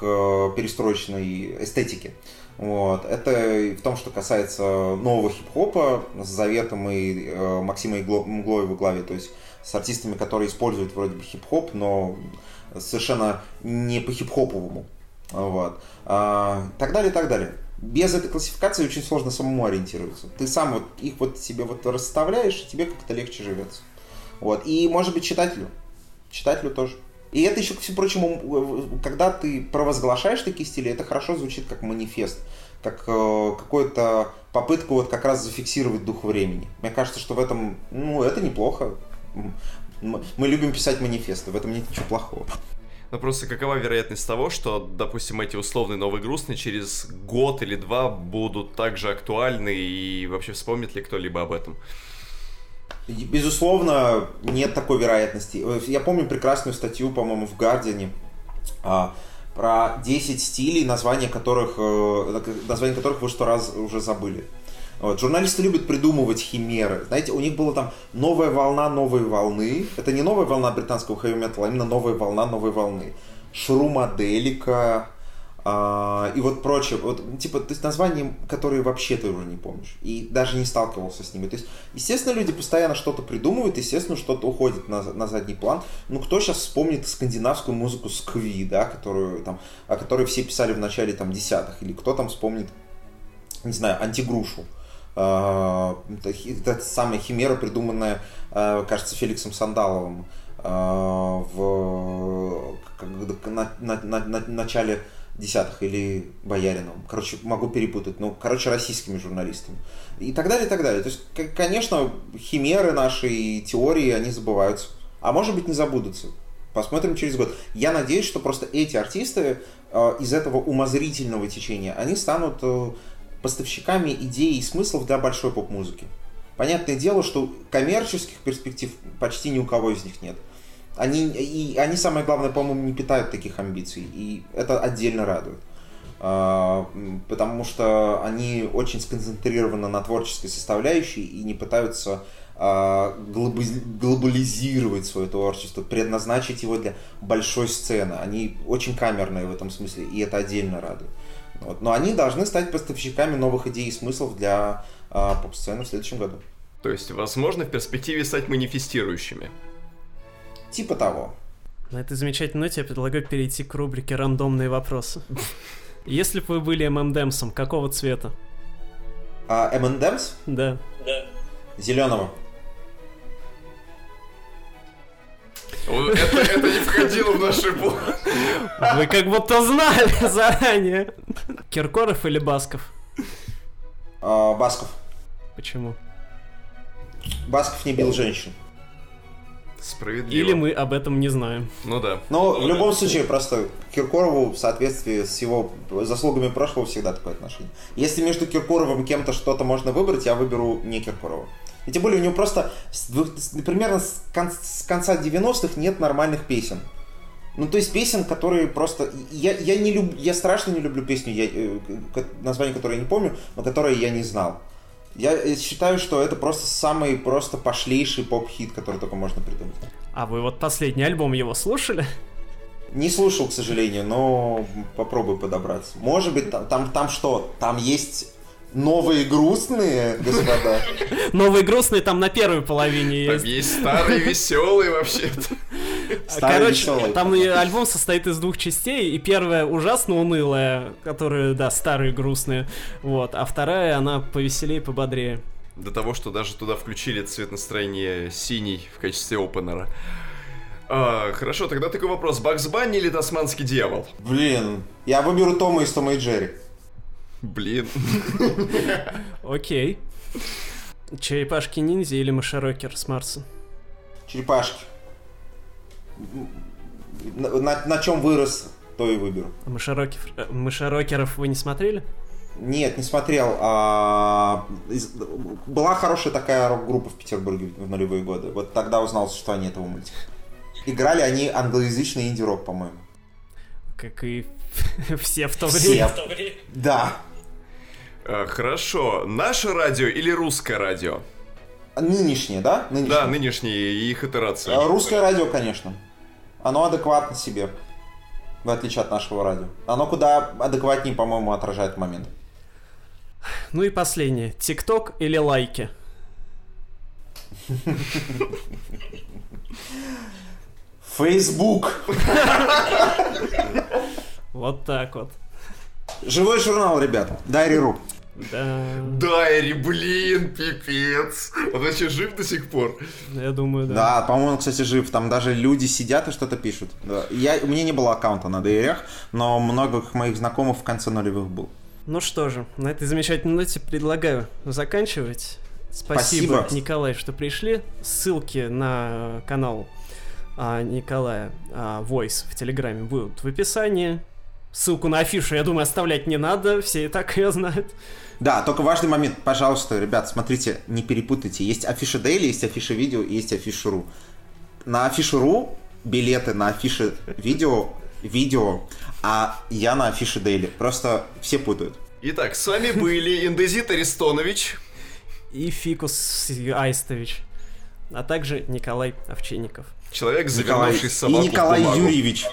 перестроечной эстетике. Вот. Это в том, что касается нового хип-хопа с Заветом и э, Максимой Мглой в главе, то есть с артистами, которые используют вроде бы хип-хоп, но совершенно не по хип-хоповому. Вот. А, так далее, так далее без этой классификации очень сложно самому ориентироваться. Ты сам вот их вот себе вот расставляешь, и тебе как-то легче живется. Вот. И, может быть, читателю. Читателю тоже. И это еще, ко всему прочему, когда ты провозглашаешь такие стили, это хорошо звучит как манифест, как э, какую-то попытку вот как раз зафиксировать дух времени. Мне кажется, что в этом, ну, это неплохо. Мы любим писать манифесты, в этом нет ничего плохого. Но просто какова вероятность того, что, допустим, эти условные новые грустные через год или два будут также актуальны и вообще вспомнит ли кто-либо об этом? Безусловно, нет такой вероятности. Я помню прекрасную статью, по-моему, в Гардиане а, про 10 стилей, названия которых, э, названия которых вы что раз уже забыли. Вот. Журналисты любят придумывать химеры. Знаете, у них была там новая волна новой волны. Это не новая волна британского хэви а именно новая волна новой волны. Шрумаделика, а, и вот прочее, вот, типа, то есть названия, которые вообще ты уже не помнишь, и даже не сталкивался с ними. То есть, естественно, люди постоянно что-то придумывают, естественно, что-то уходит на, на задний план. Ну, кто сейчас вспомнит скандинавскую музыку Скви, да, которую, там, о которой все писали в начале там, десятых, или кто там вспомнит, не знаю, антигрушу. А, это самая химера, придуманная, а, кажется, Феликсом Сандаловым а, в на, на, на, на начале десятых или Боярином. Короче, могу перепутать. Ну, короче, российскими журналистами. И так далее, и так далее. То есть, конечно, химеры нашей теории, они забываются. А может быть, не забудутся. Посмотрим через год. Я надеюсь, что просто эти артисты из этого умозрительного течения, они станут э, поставщиками идей и смыслов для большой поп-музыки. Понятное дело, что коммерческих перспектив почти ни у кого из них нет. Они, и они, самое главное, по-моему, не питают таких амбиций, и это отдельно радует. А, потому что они очень сконцентрированы на творческой составляющей и не пытаются а, глобализировать свое творчество, предназначить его для большой сцены. Они очень камерные в этом смысле, и это отдельно радует. Вот. Но они должны стать поставщиками новых идей и смыслов для а, поп-сцены в следующем году. То есть, возможно, в перспективе стать манифестирующими. Типа того. На этой замечательной ноте я предлагаю перейти к рубрике «Рандомные вопросы». Если бы вы были ММДМсом, какого цвета? А, ММДМс? Да. Да. Зеленого. Это, это не входило в наши Вы как будто знали заранее. Киркоров или Басков? А, Басков. Почему? Басков не бил женщин. Справедливо. Или мы об этом не знаем. Ну да. Но в любом случае, просто Киркорову в соответствии с его заслугами прошлого всегда такое отношение. Если между Киркоровым кем-то что-то можно выбрать, я выберу не Киркорова. И тем более у него просто с примерно с, кон- с конца 90-х нет нормальных песен. Ну, то есть песен, которые просто... Я, я, не люб... я страшно не люблю песню, я, э, название которой я не помню, но которые я не знал. Я э, считаю, что это просто самый просто пошлейший поп-хит, который только можно придумать. А вы вот последний альбом его слушали? Не слушал, к сожалению, но попробую подобраться. Может быть, там, там, там что? Там есть новые грустные, господа? Новый грустный там на первой половине Там есть. есть старый веселый вообще-то. Старый Короче, веселый. там и альбом состоит из двух частей, и первая ужасно унылая, которая, да, старые грустные, вот, а вторая, она повеселее, пободрее. До того, что даже туда включили цвет настроения синий в качестве опенера. А, хорошо, тогда такой вопрос. Бакс Банни или Тасманский дьявол? Блин, я выберу Тома из Тома и Джерри. Блин. Окей. Черепашки ниндзя или мышерокер с Марса? Черепашки. На, на- на чем вырос, то и выберу. А Мышерокер, э, мышерокеров вы не смотрели? Нет, не смотрел. а, из- была хорошая такая рок-группа в Петербурге в нулевые годы. Вот тогда узнал о существовании этого мультика. Играли они англоязычный инди-рок, по-моему. Как и все в то Все. время. Да. А, хорошо, наше радио или русское радио? Нынешнее, да? Нынешнее. Да, нынешние и их итерации. А, Русское радио, конечно. Оно адекватно себе. В отличие от нашего радио. Оно куда адекватнее, по-моему, отражает момент. Ну и последнее. ТикТок или лайки? Фейсбук. Вот так вот. Живой журнал, ребят. Дайри.ру. Да, Дайри, блин, пипец. Он вообще жив до сих пор? я думаю, да. Да, по-моему, кстати, жив. Там даже люди сидят и что-то пишут. Да. Я, у меня не было аккаунта на дайрях, но многих моих знакомых в конце нулевых был. Ну что же, на этой замечательной ноте предлагаю заканчивать. Спасибо, Спасибо. Николай, что пришли. Ссылки на канал а, Николая а, Voice в Телеграме будут в описании. Ссылку на афишу, я думаю, оставлять не надо, все и так ее знают. Да, только важный момент. Пожалуйста, ребят, смотрите, не перепутайте. Есть афиша Дейли, есть афиша видео, и есть афиша Ру. На афишу Ру билеты на афише видео, видео, а я на афише Дейли. Просто все путают. Итак, с вами были Индезит Аристонович. И Фикус Аистович, а также Николай Овчинников. Человек, Николай, завернувший и собаку Николай в бумагу. Юрьевич.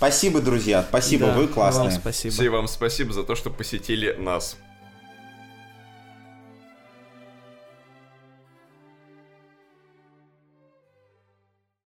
Спасибо, друзья. Спасибо, Да, вы вам классные. спасибо. Все вам спасибо за то, что посетили нас.